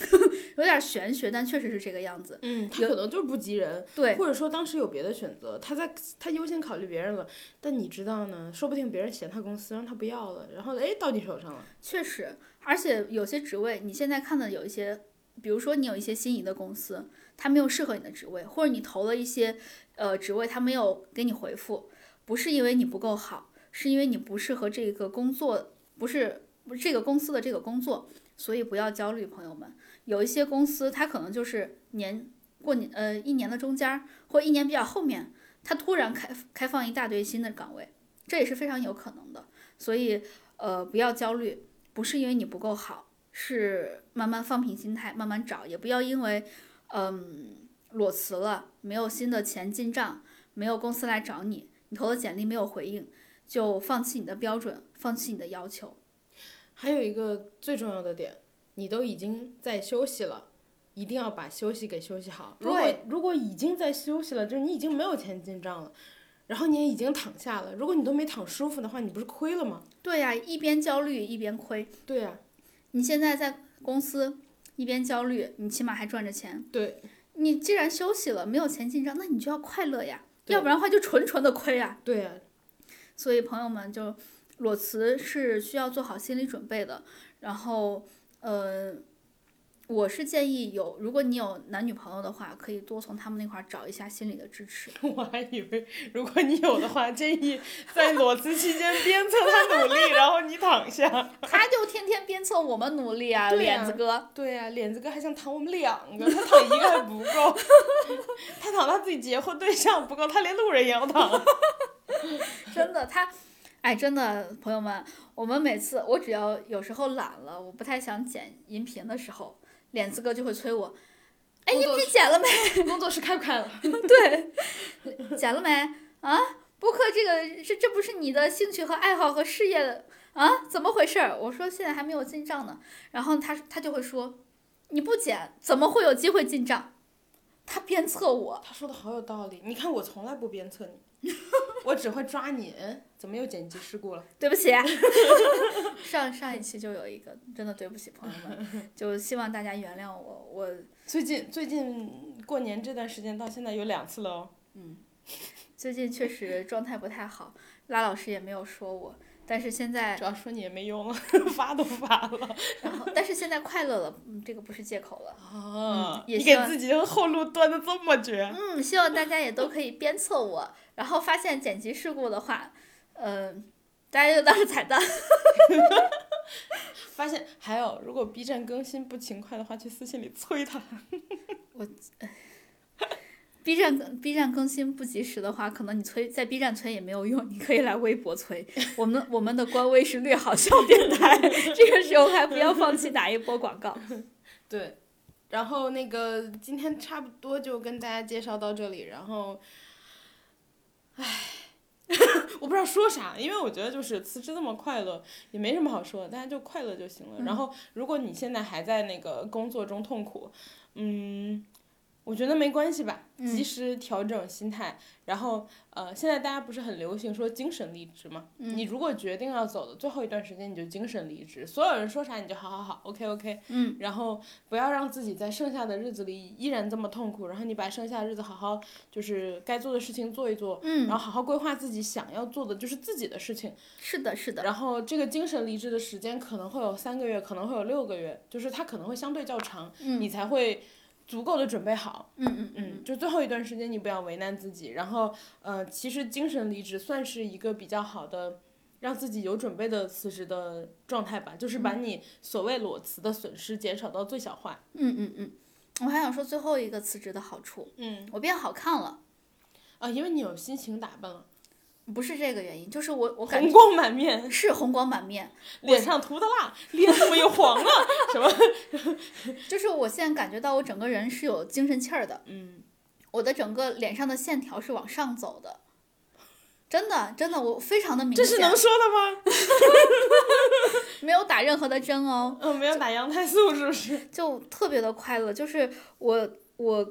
有点玄学，但确实是这个样子。嗯，他可能就是不急人，对，或者说当时有别的选择，他在他优先考虑别人了，但你知道呢，说不定别人嫌他公司让他不要了，然后哎到你手上了。确实，而且有些职位，你现在看的有一些，比如说你有一些心仪的公司，他没有适合你的职位，或者你投了一些呃职位，他没有给你回复，不是因为你不够好，是因为你不适合这个工作，不是不是这个公司的这个工作，所以不要焦虑，朋友们。有一些公司，它可能就是年过年呃一年的中间儿，或一年比较后面，它突然开开放一大堆新的岗位，这也是非常有可能的。所以呃不要焦虑，不是因为你不够好，是慢慢放平心态，慢慢找，也不要因为嗯裸辞了，没有新的钱进账，没有公司来找你，你投了简历没有回应，就放弃你的标准，放弃你的要求。还有一个最重要的点，你都已经在休息了，一定要把休息给休息好。如果如果已经在休息了，就是你已经没有钱进账了，然后你也已经躺下了，如果你都没躺舒服的话，你不是亏了吗？对呀、一边焦虑一边亏。对呀、你现在在公司一边焦虑，你起码还赚着钱。对你既然休息了，没有钱进账，那你就要快乐呀，要不然的话就纯纯的亏啊。对呀、所以朋友们就裸辞是需要做好心理准备的。然后，呃，我是建议有，如果你有男女朋友的话，可以多从他们那块儿找一下心理的支持。我还以为如果你有的话，建议在裸辞期间鞭策他努力，然后你躺下。他就天天鞭策我们努力啊，脸子哥。对呀、脸子哥还想躺我们两个，他躺一个还不够，他躺他自己结婚对象不够，他连路人也要躺。真的，他，哎，真的，朋友们，我们每次我只要有时候懒了，我不太想剪音频的时候，脸子哥就会催我，哎，音频剪了没？工作室开不开了？对，剪了没？啊，播客这个这这不是你的兴趣和爱好和事业的啊？怎么回事儿？我说现在还没有进账呢，然后他他就会说，你不剪怎么会有机会进账？他鞭策我，他说的好有道理。你看我从来不鞭策你，我只会抓你。嗯怎么又剪辑事故了？对不起，上上一期就有一个，真的对不起朋友们，就希望大家原谅我，我最近最近过年这段时间到现在有两次了哦。嗯最近确实状态不太好，拉老师也没有说我，但是现在，主要说你也没用了，发都发了。然后但是现在快乐了，嗯，这个不是借口了。啊，也你给自己的后路断的这么绝。嗯，希望大家也都可以鞭策我，然后发现剪辑事故的话，嗯、大家就当是彩蛋。发现还有，如果 B 站更新不勤快的话，去私信里催他。我 B 站更 B 站更新不及时的话，可能你催在 B 站催也没有用，你可以来微博催。我们我们的官微是略好笑电台，这个时候还不要放弃打一波广告。对，然后那个今天差不多就跟大家介绍到这里，然后，唉，我不知道说啥，因为我觉得就是辞职那么快乐，也没什么好说的，大家就快乐就行了。然后，如果你现在还在那个工作中痛苦，嗯。我觉得没关系吧，及时调整心态。然后，呃，现在大家不是很流行说精神离职嘛？你如果决定要走的最后一段时间，你就精神离职，所有人说啥你就好好好，OK OK。嗯。然后不要让自己在剩下的日子里依然这么痛苦，然后你把剩下的日子好好就是该做的事情做一做，嗯然后好好规划自己想要做的就是自己的事情。是的，是的，然后这个精神离职的时间可能会有三个月，可能会有六个月，就是它可能会相对较长，你才会足够的准备好。嗯嗯嗯，就最后一段时间你不要为难自己。然后，呃，其实精神离职算是一个比较好的。让自己有准备的辞职的状态吧，就是把你所谓裸辞的损失减少到最小化。嗯嗯嗯。我还想说最后一个辞职的好处，嗯，我变好看了，啊，因为你有心情打扮了，不是这个原因，就是我我感觉红光满面，是红光满面，脸上涂的蜡，脸怎么又黄了？什么？就是我现在感觉到我整个人是有精神气儿的，嗯，我的整个脸上的线条是往上走的，真的真的，我非常的明显，这是能说的吗？没有打任何的针哦，嗯，没有打羊胎素是不是？就特别的快乐，就是我我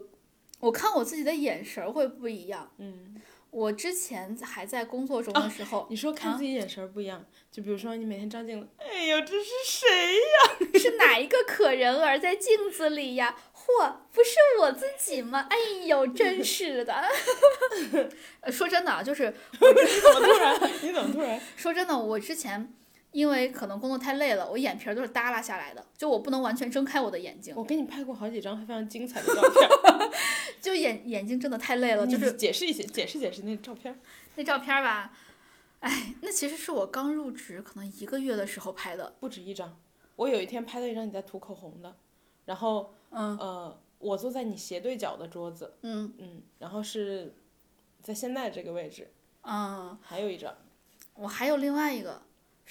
我看我自己的眼神会不一样。嗯，我之前还在工作中的时候，你说看啊自己眼神不一样，就比如说你每天照镜子，哎呦，这是谁呀？是哪一个可人儿在镜子里呀？嚯，不是我自己吗？哎呦，真是的。呃说真的啊，就是 你怎么突然？你怎么突然？说真的，我之前因为可能工作太累了，我眼皮儿都是耷拉下来的，就我不能完全睁开我的眼睛，我给你拍过好几张非常精彩的照片，就眼眼睛真的太累了，就是解释一些，解释解释那照片。那照片吧。哎，那其实是我刚入职可能一个月的时候拍的，不止一张，我有一天拍到一张你在涂口红的，然后嗯呃，我坐在你斜对角的桌子，嗯嗯，然后是在现在这个位置，嗯，还有一张，我还有另外一个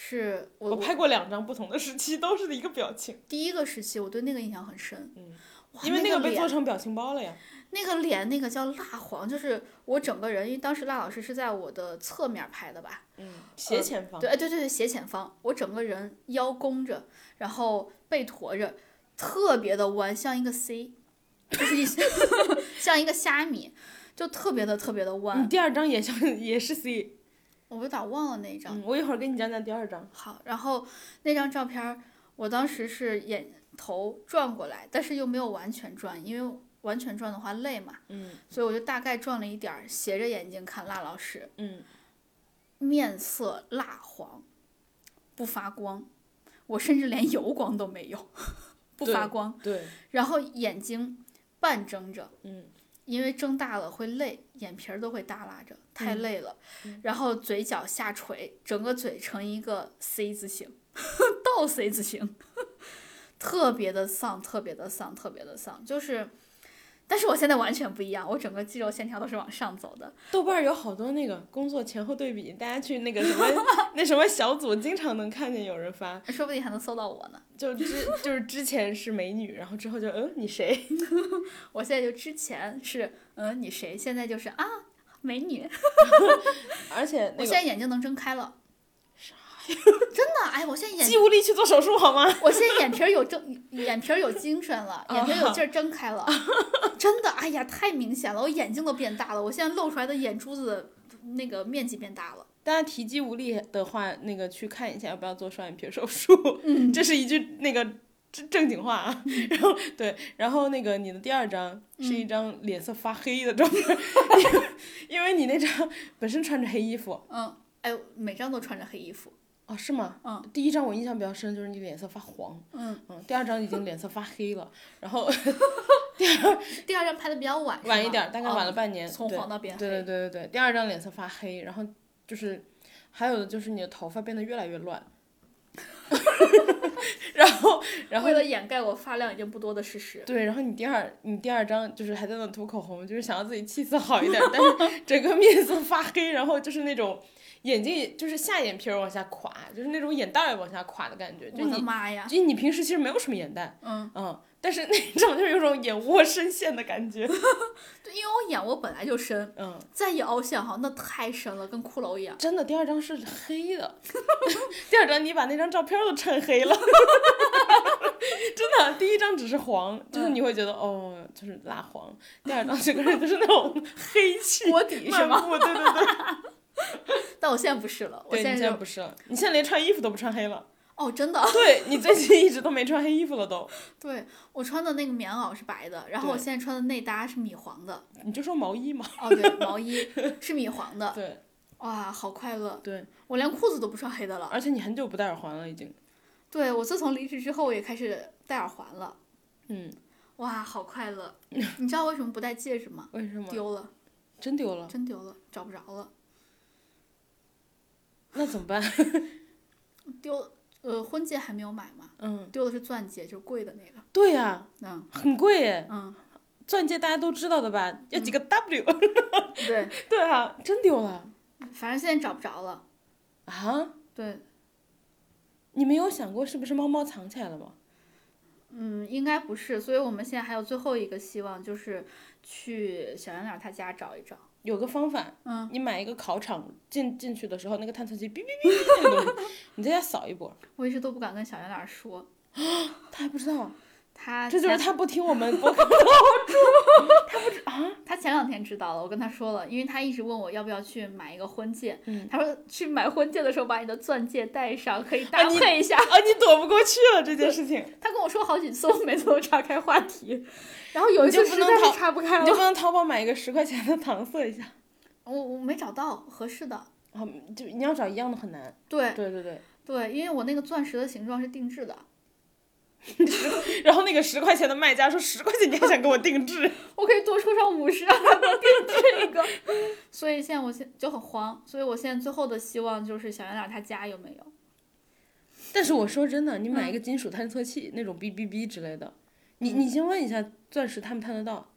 是我我拍过两张不同的时期，都是一个表情，第一个时期，我对那个印象很深。嗯，因为那个被做成表情包了呀。那个脸那个叫蜡黄，就是我整个人，因为当时蜡老师是在我的侧面拍的吧？嗯，斜前方。对，哎对对对，斜前方，我整个人腰弓着，然后背驼着，特别的弯，像一个 C，就是一 像一个虾米，就特别的特别的弯你弯。第二张也像也是 C。我有点忘了那一张。嗯，我一会儿给你讲讲第二张。好，然后那张照片儿，我当时是眼头转过来，但是又没有完全转，因为完全转的话累嘛，嗯所以我就大概转了一点儿，斜着眼睛看辣老师，嗯，面色蜡黄，不发光，我甚至连油光都没有，不发对光，对，然后眼睛半睁着，嗯因为睁大了会累，眼皮儿都会耷拉着，太嗯累了。嗯然后嘴角下垂，整个嘴成一个 C 字形，倒 C 字形，特别的丧，特别的丧，特别的丧。就是，但是我现在完全不一样，我整个肌肉线条都是往上走的。豆瓣儿有好多那个工作前后对比，大家去那个什么 那什么小组，经常能看见有人发，说不定还能搜到我呢。就之就是之前是美女，然后之后就嗯你谁？我现在就之前是嗯你谁，现在就是啊美女。而且我那个现在眼睛能睁开了。真的，哎，我现在眼 肌无力去做手术好吗？我现在眼皮儿有睁，眼皮儿有精神了，眼皮儿有劲儿睁开了，真的，哎呀，太明显了，我眼睛都变大了，我现在露出来的眼珠子那个面积变大了。大家提肌无力的话，那个去看一下要不要做双眼皮手术，嗯，这是一句那个正正经话啊。然后对，然后那个你的第二张是一张脸色发黑的照片，因为因为你那张本身穿着黑衣服嗯，哎，每张都穿着黑衣服。哦，是吗？嗯。第一张我印象比较深，就是你脸色发黄，嗯，嗯，第二张已经脸色发黑了，然后 第二第二张拍的比较晚，晚一点，大概晚了哦半年，从黄到变黑。对对对对对，第二张脸色发黑，然后就是还有的就是你的头发变得越来越乱，然后然后为了掩盖我发量已经不多的事实。对，然后你第二你第二张就是还在那涂口红，就是想要自己气色好一点，但是整个面色发黑，然后就是那种眼睛就是下眼皮儿往下垮，就是那种眼袋儿往下垮的感觉，就我的你妈呀！就你平时其实没有什么眼袋，嗯，嗯，但是那种就是有种眼窝深陷的感觉 对，因为我眼窝本来就深，嗯。再一凹陷哈，那太深了，跟骷髅一样。真的，第二张是黑的，第二张你把那张照片都衬黑了，真的，第一张只是黄，就是你会觉得、哦，就是蜡黄，第二张整个人就是那种黑气锅底是吗？对对对，但我现在不是了，我现在不是了，你现在连穿衣服都不穿黑了，哦，真的。对你最近一直都没穿黑衣服了都，对我穿的那个棉袄是白的，然后我现在穿的内搭是米黄的。你就说毛衣嘛，哦，对，毛衣 是米黄的。对哇，好快乐！对，我连裤子都不穿黑的了。而且你很久不戴耳环了已经，对我自从离职之后，我也开始戴耳环了。嗯，哇，好快乐！你知道为什么不戴戒指吗？为什么？丢了，真丢了，真丢了，找不着了。那怎么办？丢，呃，婚戒还没有买嘛，嗯，丢的是钻戒，就是贵的那个。对呀、嗯很贵耶。嗯，钻戒大家都知道的吧？要几个 W？、对，对啊，真丢了反正现在找不着了。啊！对，你没有想过是不是猫猫藏起来了吗？嗯，应该不是，所以我们现在还有最后一个希望，就是去小圆脸他家找一找。有个方法，嗯，你买一个考场进进去的时候，那个探测器哔哔哔那个东西，你在家扫一波。我一直都不敢跟小圆脸说，他还不知道，他这就是他不听我们播客。他不啊？他前两天知道了，我跟他说了，因为他一直问我要不要去买一个婚戒。嗯他说去买婚戒的时候把你的钻戒带上，可以搭配一下。啊，你躲不过去了这件事情，他跟我说好几次，我每次都岔开话题，然后有一次实在是不能淘岔不开了。你就不能淘宝买一个十块钱的搪塞一下？我我没找到合适的。啊，就你要找一样的很难。对对对对，对，因为我那个钻石的形状是定制的，然后那个十块钱的卖家说十块钱你还想给我定制？我可以多出上五十让他给我定制一个。所以现在我现就很慌，所以我现在最后的希望就是小圆脸他家有没有？但是我说真的，你嗯买一个金属探测器，那种哔哔哔之类的，你你先问一下钻石探不探得到，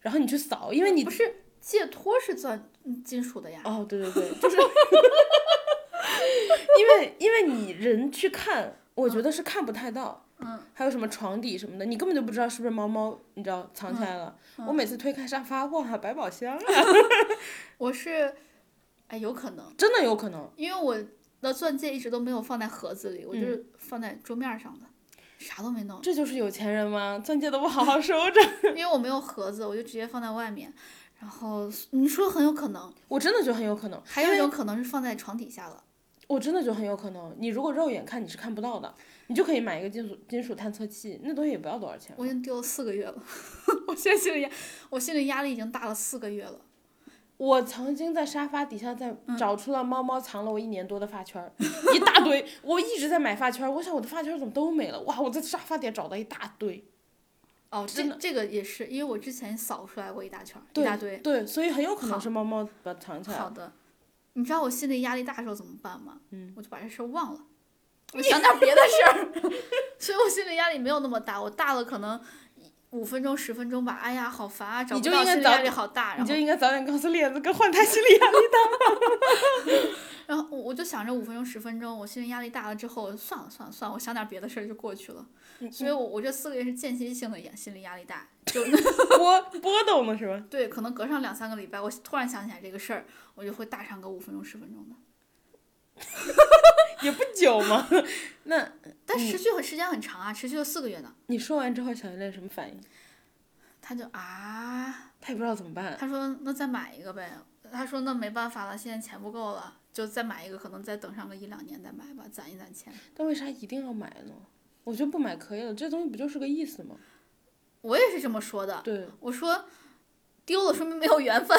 然后你去扫，因为你不是戒托是钻嗯金属的呀。哦，对对对，就是 因为因为你人去看，我觉得是看不太到。嗯，还有什么床底什么的，你根本就不知道是不是猫猫，你知道藏起来了。嗯我每次推开沙发，哇，百宝箱啊，我是，哎，有可能，真的有可能。因为我的钻戒一直都没有放在盒子里，我嗯就是放在桌面上的，啥都没弄，这就是有钱人吗？钻戒都不好好收着。因为我没有盒子，我就直接放在外面。然后你说很有可能，我真的觉得很有可能，还有一种可能是放在床底下了。我真的觉得很有可能。你如果肉眼看你是看不到的，你就可以买一个金属金属探测器，那东西也不要多少钱。我已经丢了四个月了，我现在心里压，我心里压力已经大了四个月了。我曾经在沙发底下在嗯找出了猫猫藏了我一年多的发圈儿，一大堆。我一直在买发圈儿，我想我的发圈儿怎么都没了？哇，我在沙发底下找到一大堆。哦，真这这个也是，因为我之前扫出来过一大圈儿，一大堆。对，所以很有可能是猫猫把它藏起来了。好的，你知道我心里压力大的时候怎么办吗？嗯，我就把这事儿忘了，我想点别的事儿，所以我心里压力没有那么大。我大了可能五分钟、十分钟吧，哎呀，好烦啊，找不就应该早到心理压力好大。你就应该早点告诉链子哥换他心理压力大 然后我我就想着五分钟、十分钟，我心理压力大了之后，算了算了算了，我想点别的事儿就过去了。嗯所以我我这四个月是间歇性的压心理压力大，就波波动的是吧？对，可能隔上两三个礼拜，我突然想起来这个事儿，我就会大上个五分钟、十分钟的。也不久嘛。那但持续很时间很长啊，持续了四个月呢。你说完之后，小练什么反应？他就啊，他也不知道怎么办。他说那再买一个呗。他说那没办法了，现在钱不够了，就再买一个，可能再等上个一两年再买吧，攒一攒钱。但为啥一定要买呢？我觉得不买可以了，这东西不就是个意思吗？我也是这么说的，对，我说丢了说明没有缘分。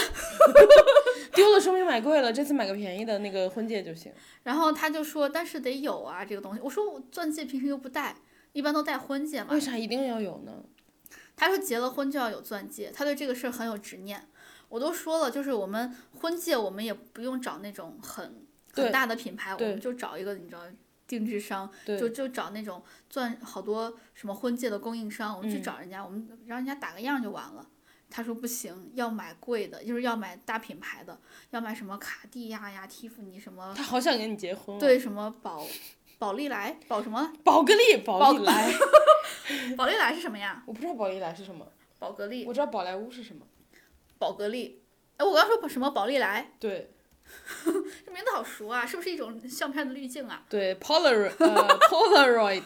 丢了说明买贵了，这次买个便宜的那个婚戒就行。然后他就说，但是得有啊这个东西。我说我钻戒平时又不戴，一般都戴婚戒嘛为。啥一定要有呢？他说结了婚就要有钻戒，他对这个事儿很有执念。我都说了，就是我们婚戒，我们也不用找那种很很大的品牌，我们就找一个你知道定制商，就就找那种钻好多什么婚戒的供应商，我们去嗯找人家，我们让人家打个样就完了。他说不行，要买贵的，就是要买大品牌的，要买什么卡地亚呀、蒂芙尼什么，他好想跟你结婚、啊。，对什么宝宝丽来，宝什么？宝格丽、宝宝丽来，宝丽来是什么呀？我不知道宝丽来是什么，宝格丽，我知道宝莱坞是什么。宝格丽。哎，我刚说什么宝丽来？对 这名字好熟啊，是不是一种相片的滤镜啊？对，Polaroid，呃，Polaroid，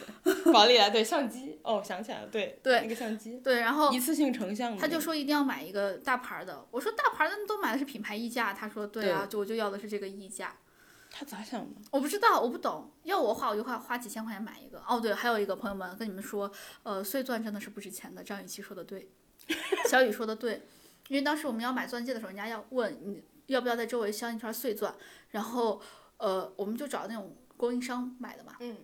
宝丽来对相机。哦，想起来了，对对那个相机，对，然后一次性成像的。他就说一定要买一个大牌的。我说大牌的都买的是品牌溢价，他说对啊，就我就要的是这个溢价。他咋想的？我不知道，我不懂。要我花，我就花花几千块钱买一个。哦，对，还有一个朋友们跟你们说，呃，碎钻真的是不值钱的。张雨绮说的对，小雨说的对，因为当时我们要买钻戒的时候，人家要问你要不要在周围镶一圈碎钻，然后呃，我们就找那种供应商买的嘛。嗯。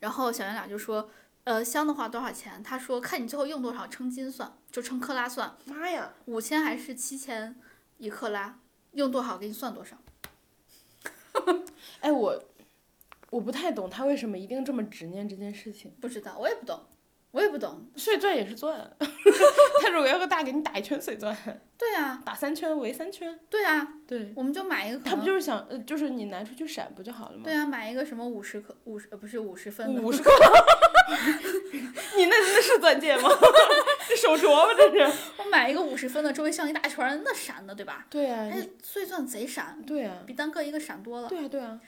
然后小圆脸就说，呃，镶的话多少钱？他说看你最后用多少，称斤算，就称克拉算，妈呀！五千还是七千一克拉，用多少给你算多少。哎，我我不太懂他为什么一定这么执念这件事情。不知道，我也不懂，我也不懂。碎钻也是钻，他如果要个大，给你打一圈碎钻，对啊，打三圈围三圈。对啊，对，我们就买一个。他不就是想，呃，就是你拿出去闪不就好了吗？对啊，买一个什么五十克五十呃不是五十分的，五十克，你那那是钻戒吗？这手镯吗，这是。我买一个五十分的，周围镶一大圈儿，那闪的对吧？对啊，哎你，碎钻贼闪，对啊，比单个一个闪多了。对啊，对啊。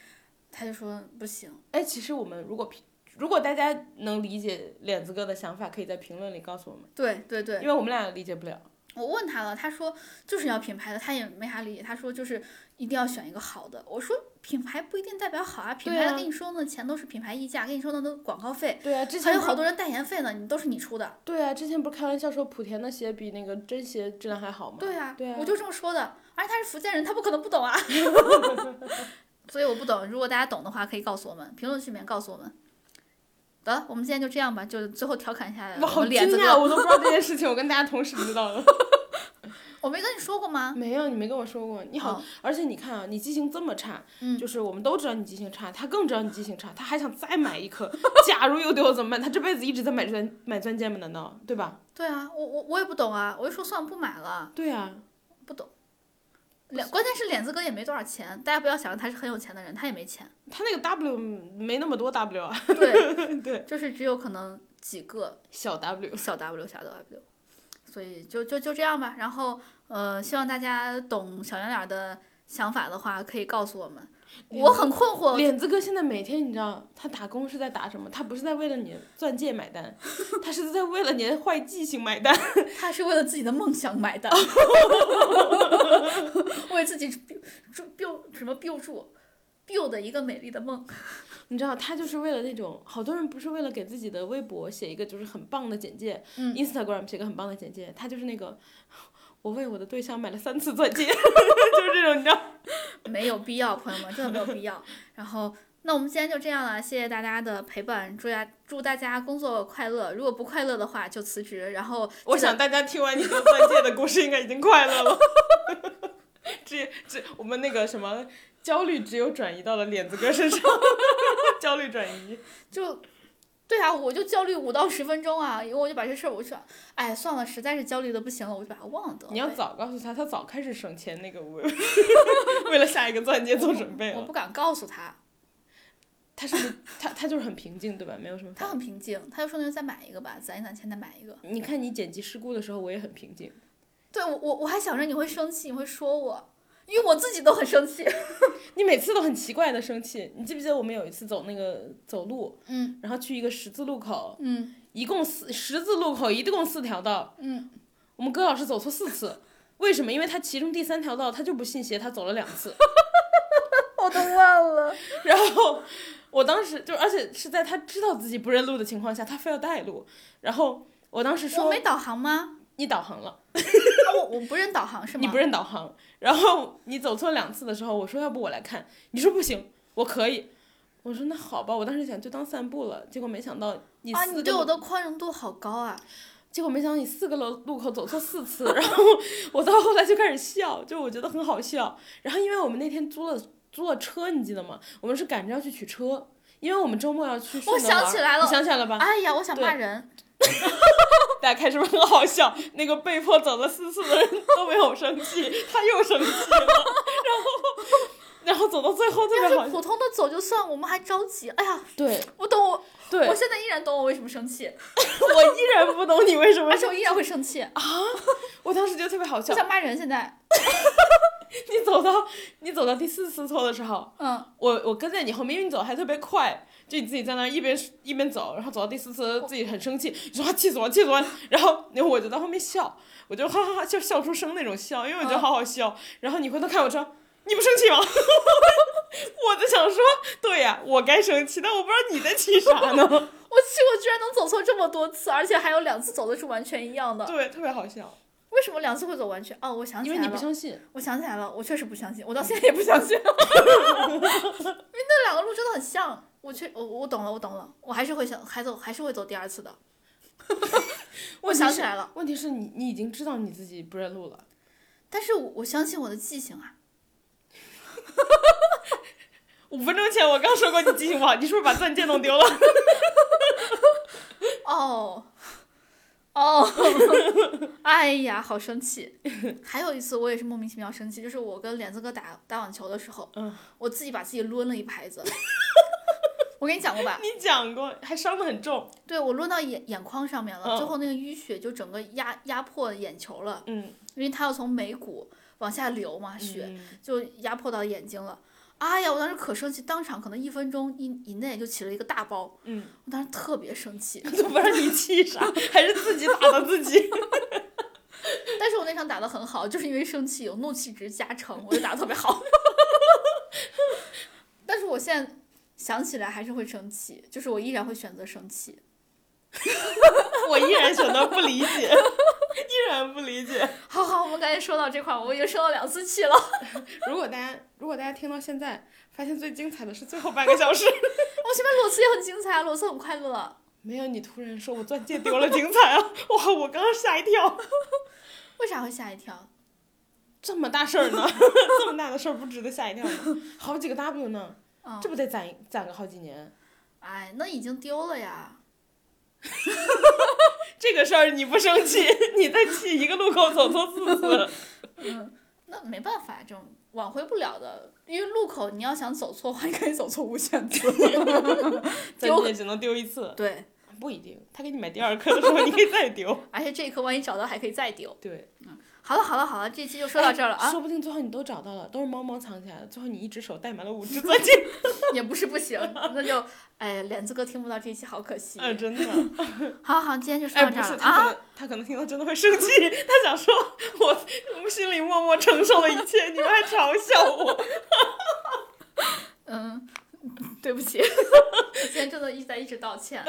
他就说不行，哎，其实我们如果评，如果大家能理解脸子哥的想法，可以在评论里告诉我们，对对对，因为我们俩理解不了。我问他了，他说就是要品牌的，他也没啥理解，他说就是一定要选一个好的。我说品牌不一定代表好啊，品牌跟你说那，钱都是品牌溢价，跟你说的都广告费，对啊，之还前还有好多人代言费呢，你都是你出的。对啊，之前不是开玩笑说莆田的鞋比那个真鞋质量还好吗？对啊，对啊我就这么说的。而且他是福建人，他不可能不懂啊。所以我不懂，如果大家懂的话，可以告诉我们，评论区里面告诉我们。得了，我们今天就这样吧，就最后调侃一下我好惊讶。我都不知道这件事情，我跟大家同时知道的。我没跟你说过吗？没有，你没跟我说过。你好，哦而且你看啊，你记性这么差，嗯就是我们都知道你记性差，他更知道你记性差，他还想再买一颗。假如又丢了怎么办？他这辈子一直在买钻买钻戒吗？难道对吧？对啊，我我我也不懂啊，我就说算了，不买了，对啊。脸关键是脸子哥也没多少钱，大家不要想着他是很有钱的人，他也没钱。他那个 W 没那么多 W 啊，对，对，就是只有可能几个小 W。小 W 小 W，所以就就就这样吧。然后呃，希望大家懂小圆脸的想法的话，可以告诉我们。我很困惑，脸子哥现在每天你知道他打工是在打什么？他不是在为了你钻戒买单，他是在为了你的坏记性买单。他是为了自己的梦想买单，为自己 build build 什么 build 住 build 一个美丽的梦。你知道他就是为了那种，好多人不是为了给自己的微博写一个就是很棒的简介、嗯 i n s t a g r a m 写个很棒的简介，他就是那个，我为我的对象买了三次钻戒，就是这种，你知道。没有必要，朋友们，真的没有必要。然后，那我们今天就这样了，谢谢大家的陪伴，祝大祝大家工作快乐。如果不快乐的话，就辞职。然后，我想大家听完你的钻戒的故事，应该已经快乐了。这这，我们那个什么焦虑只有转移到了脸子哥身上，焦虑转移。就，对啊，我就焦虑五到十分钟啊，因为我就把这事儿，我就说，哎，算了，实在是焦虑的不行了，我就把它忘了得了。你要早告诉他，他早开始省钱，那个为 为了下一个钻戒做准备了。我不敢告诉他，他是不是他他就是很平静，对吧？没有什么他。很平静，他就说那就再买一个吧，攒一攒钱再买一个。你看你剪辑事故的时候，我也很平静。对我我我还想着你会生气，你会说我，因为我自己都很生气。你每次都很奇怪的生气。你记不记得我们有一次走那个走路，嗯然后去一个十字路口，嗯一共四十字路口一共四条道，嗯，我们葛老师走错四次，为什么？因为他其中第三条道他就不信邪，他走了两次。我都忘了。然后我当时就，而且是在他知道自己不认路的情况下，他非要带路。然后我当时我说没导航吗？你导航了，啊，我我不认导航是吗？你不认导航。然后你走错两次的时候，我说要不我来看，你说不行，我可以。我说那好吧，我当时想就当散步了，结果没想到你啊，你对我的宽容度好高啊！结果没想到你四个路路口走错四次，然后我到后来就开始笑，就我觉得很好笑。然后因为我们那天租了租了车，你记得吗？我们是赶着要去取车，因为我们周末要去顺我想起来了你想起来了吧？哎呀，我想骂人。大家看是不是很好笑？那个被迫走了四次的人都没有生气，他又生气了，然后然后走到最后特别好笑。要是普通的走就算，我们还着急。哎呀，对我懂我，对，我现在依然懂我为什么生气，我依然不懂你为什么而且我依然会生气啊。我当时觉得特别好笑我。想骂人，现在。你走到你走到第四次错的时候，嗯，我我跟在你后面，因为你走的还特别快，就你自己在那儿一边一边走，然后走到第四次自己很生气，你说啊气死我气死我，然后然后我就在后面笑，我就哈哈哈就笑出声那种笑，因为我觉得好好笑。然后你回头看我说你不生气吗？我就想说对呀、我该生气，但我不知道你在气啥呢。我气，我居然能走错这么多次，而且还有两次走的是完全一样的。对，特别好笑，为什么两次会走完全？哦，我想起因为你不来了，相信。我想起来了，我确实不相信，我到现在也不相信，因为那两个路真的很像。我确我我懂了，我懂了，我还是会想，还走还是会走第二次的。我想起来了，问题是你你已经知道你自己不认路了。但是我我相信我的记性啊。五分钟前我刚说过你记性不好，你是不是把钻戒弄丢了？哦，哦，哎呀，好生气！还有一次我也是莫名其妙生气，就是我跟脸子哥打打网球的时候，嗯我自己把自己抡了一拍子。我跟你讲过吧？你讲过，还伤得很重。对我落到眼眼眶上面了，嗯最后那个淤血就整个压压迫眼球了，嗯，因为它要从眉骨往下流嘛，血、嗯就压迫到眼睛了。哎呀，我当时可生气，当场可能一分钟以以内就起了一个大包，嗯，我当时特别生气。都不知道你气啥，还是自己打的自己。但是我那场打的很好，就是因为生气有怒气值加成，我就打的特别好。但是我现在想起来还是会生气，就是我依然会选择生气。我依然选择不理解，依然不理解。好好，我们赶紧说到这块儿，我已经生了两次气了。如果大家如果大家听到现在，发现最精彩的是最后半个小时，我前面裸辞也很精彩啊，裸辞很快乐。没有你突然说我钻戒丢了精彩啊！哇，我刚刚吓一跳，为啥会吓一跳？这么大事儿呢？这么大的事儿不值得吓一跳吗？好几个 W 呢，嗯这不得攒攒个好几年？哎，那已经丢了呀。这个事儿你不生气，你再气一个路口走错四次。那没办法，这种挽回不了的。因为路口你要想走错的话，你可以走错无限次。再丢你也只能丢一次，对，不一定。他给你买第二颗的时候，你可以再丢。而且这一颗万一找到还可以再丢。对，好了好了好了，这期就说到这儿了啊，说不定最后你都找到了，都是猫猫藏起来的，最后你一只手戴满了五只钻戒。也不是不行，那就哎，脸子哥听不到这一期好可惜。啊，真的。好好，今天就说哎，到，这儿了啊。他可能他可能听到真的会生气，他想说我我心里默默承受了一切，你们还嘲笑我。嗯，对不起，我今天真的一直在一直道歉。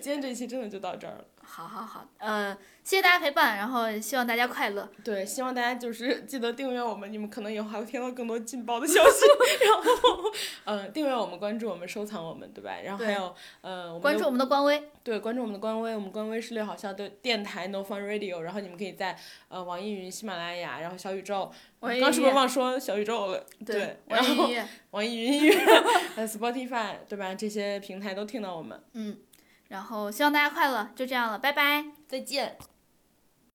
今天这一期真的就到这儿了。好好好，呃，谢谢大家陪伴，然后希望大家快乐。对，希望大家就是 记得订阅我们，你们可能以后还会听到更多劲爆的消息。然后，呃，订阅我们，关注我们，收藏我们，对吧？然后还有，呃，关注我们的官微，对，关注我们的官微，我们官微是六好笑的电台 No Fun Radio，然后你们可以在呃网易云、喜马拉雅，然后小宇宙，刚是不是忘说小宇宙了？对，然后网易音乐，网易云音乐、呃 Spotify，对吧？这些平台都听到我们。嗯，然后希望大家快乐，就这样了，拜拜。再见。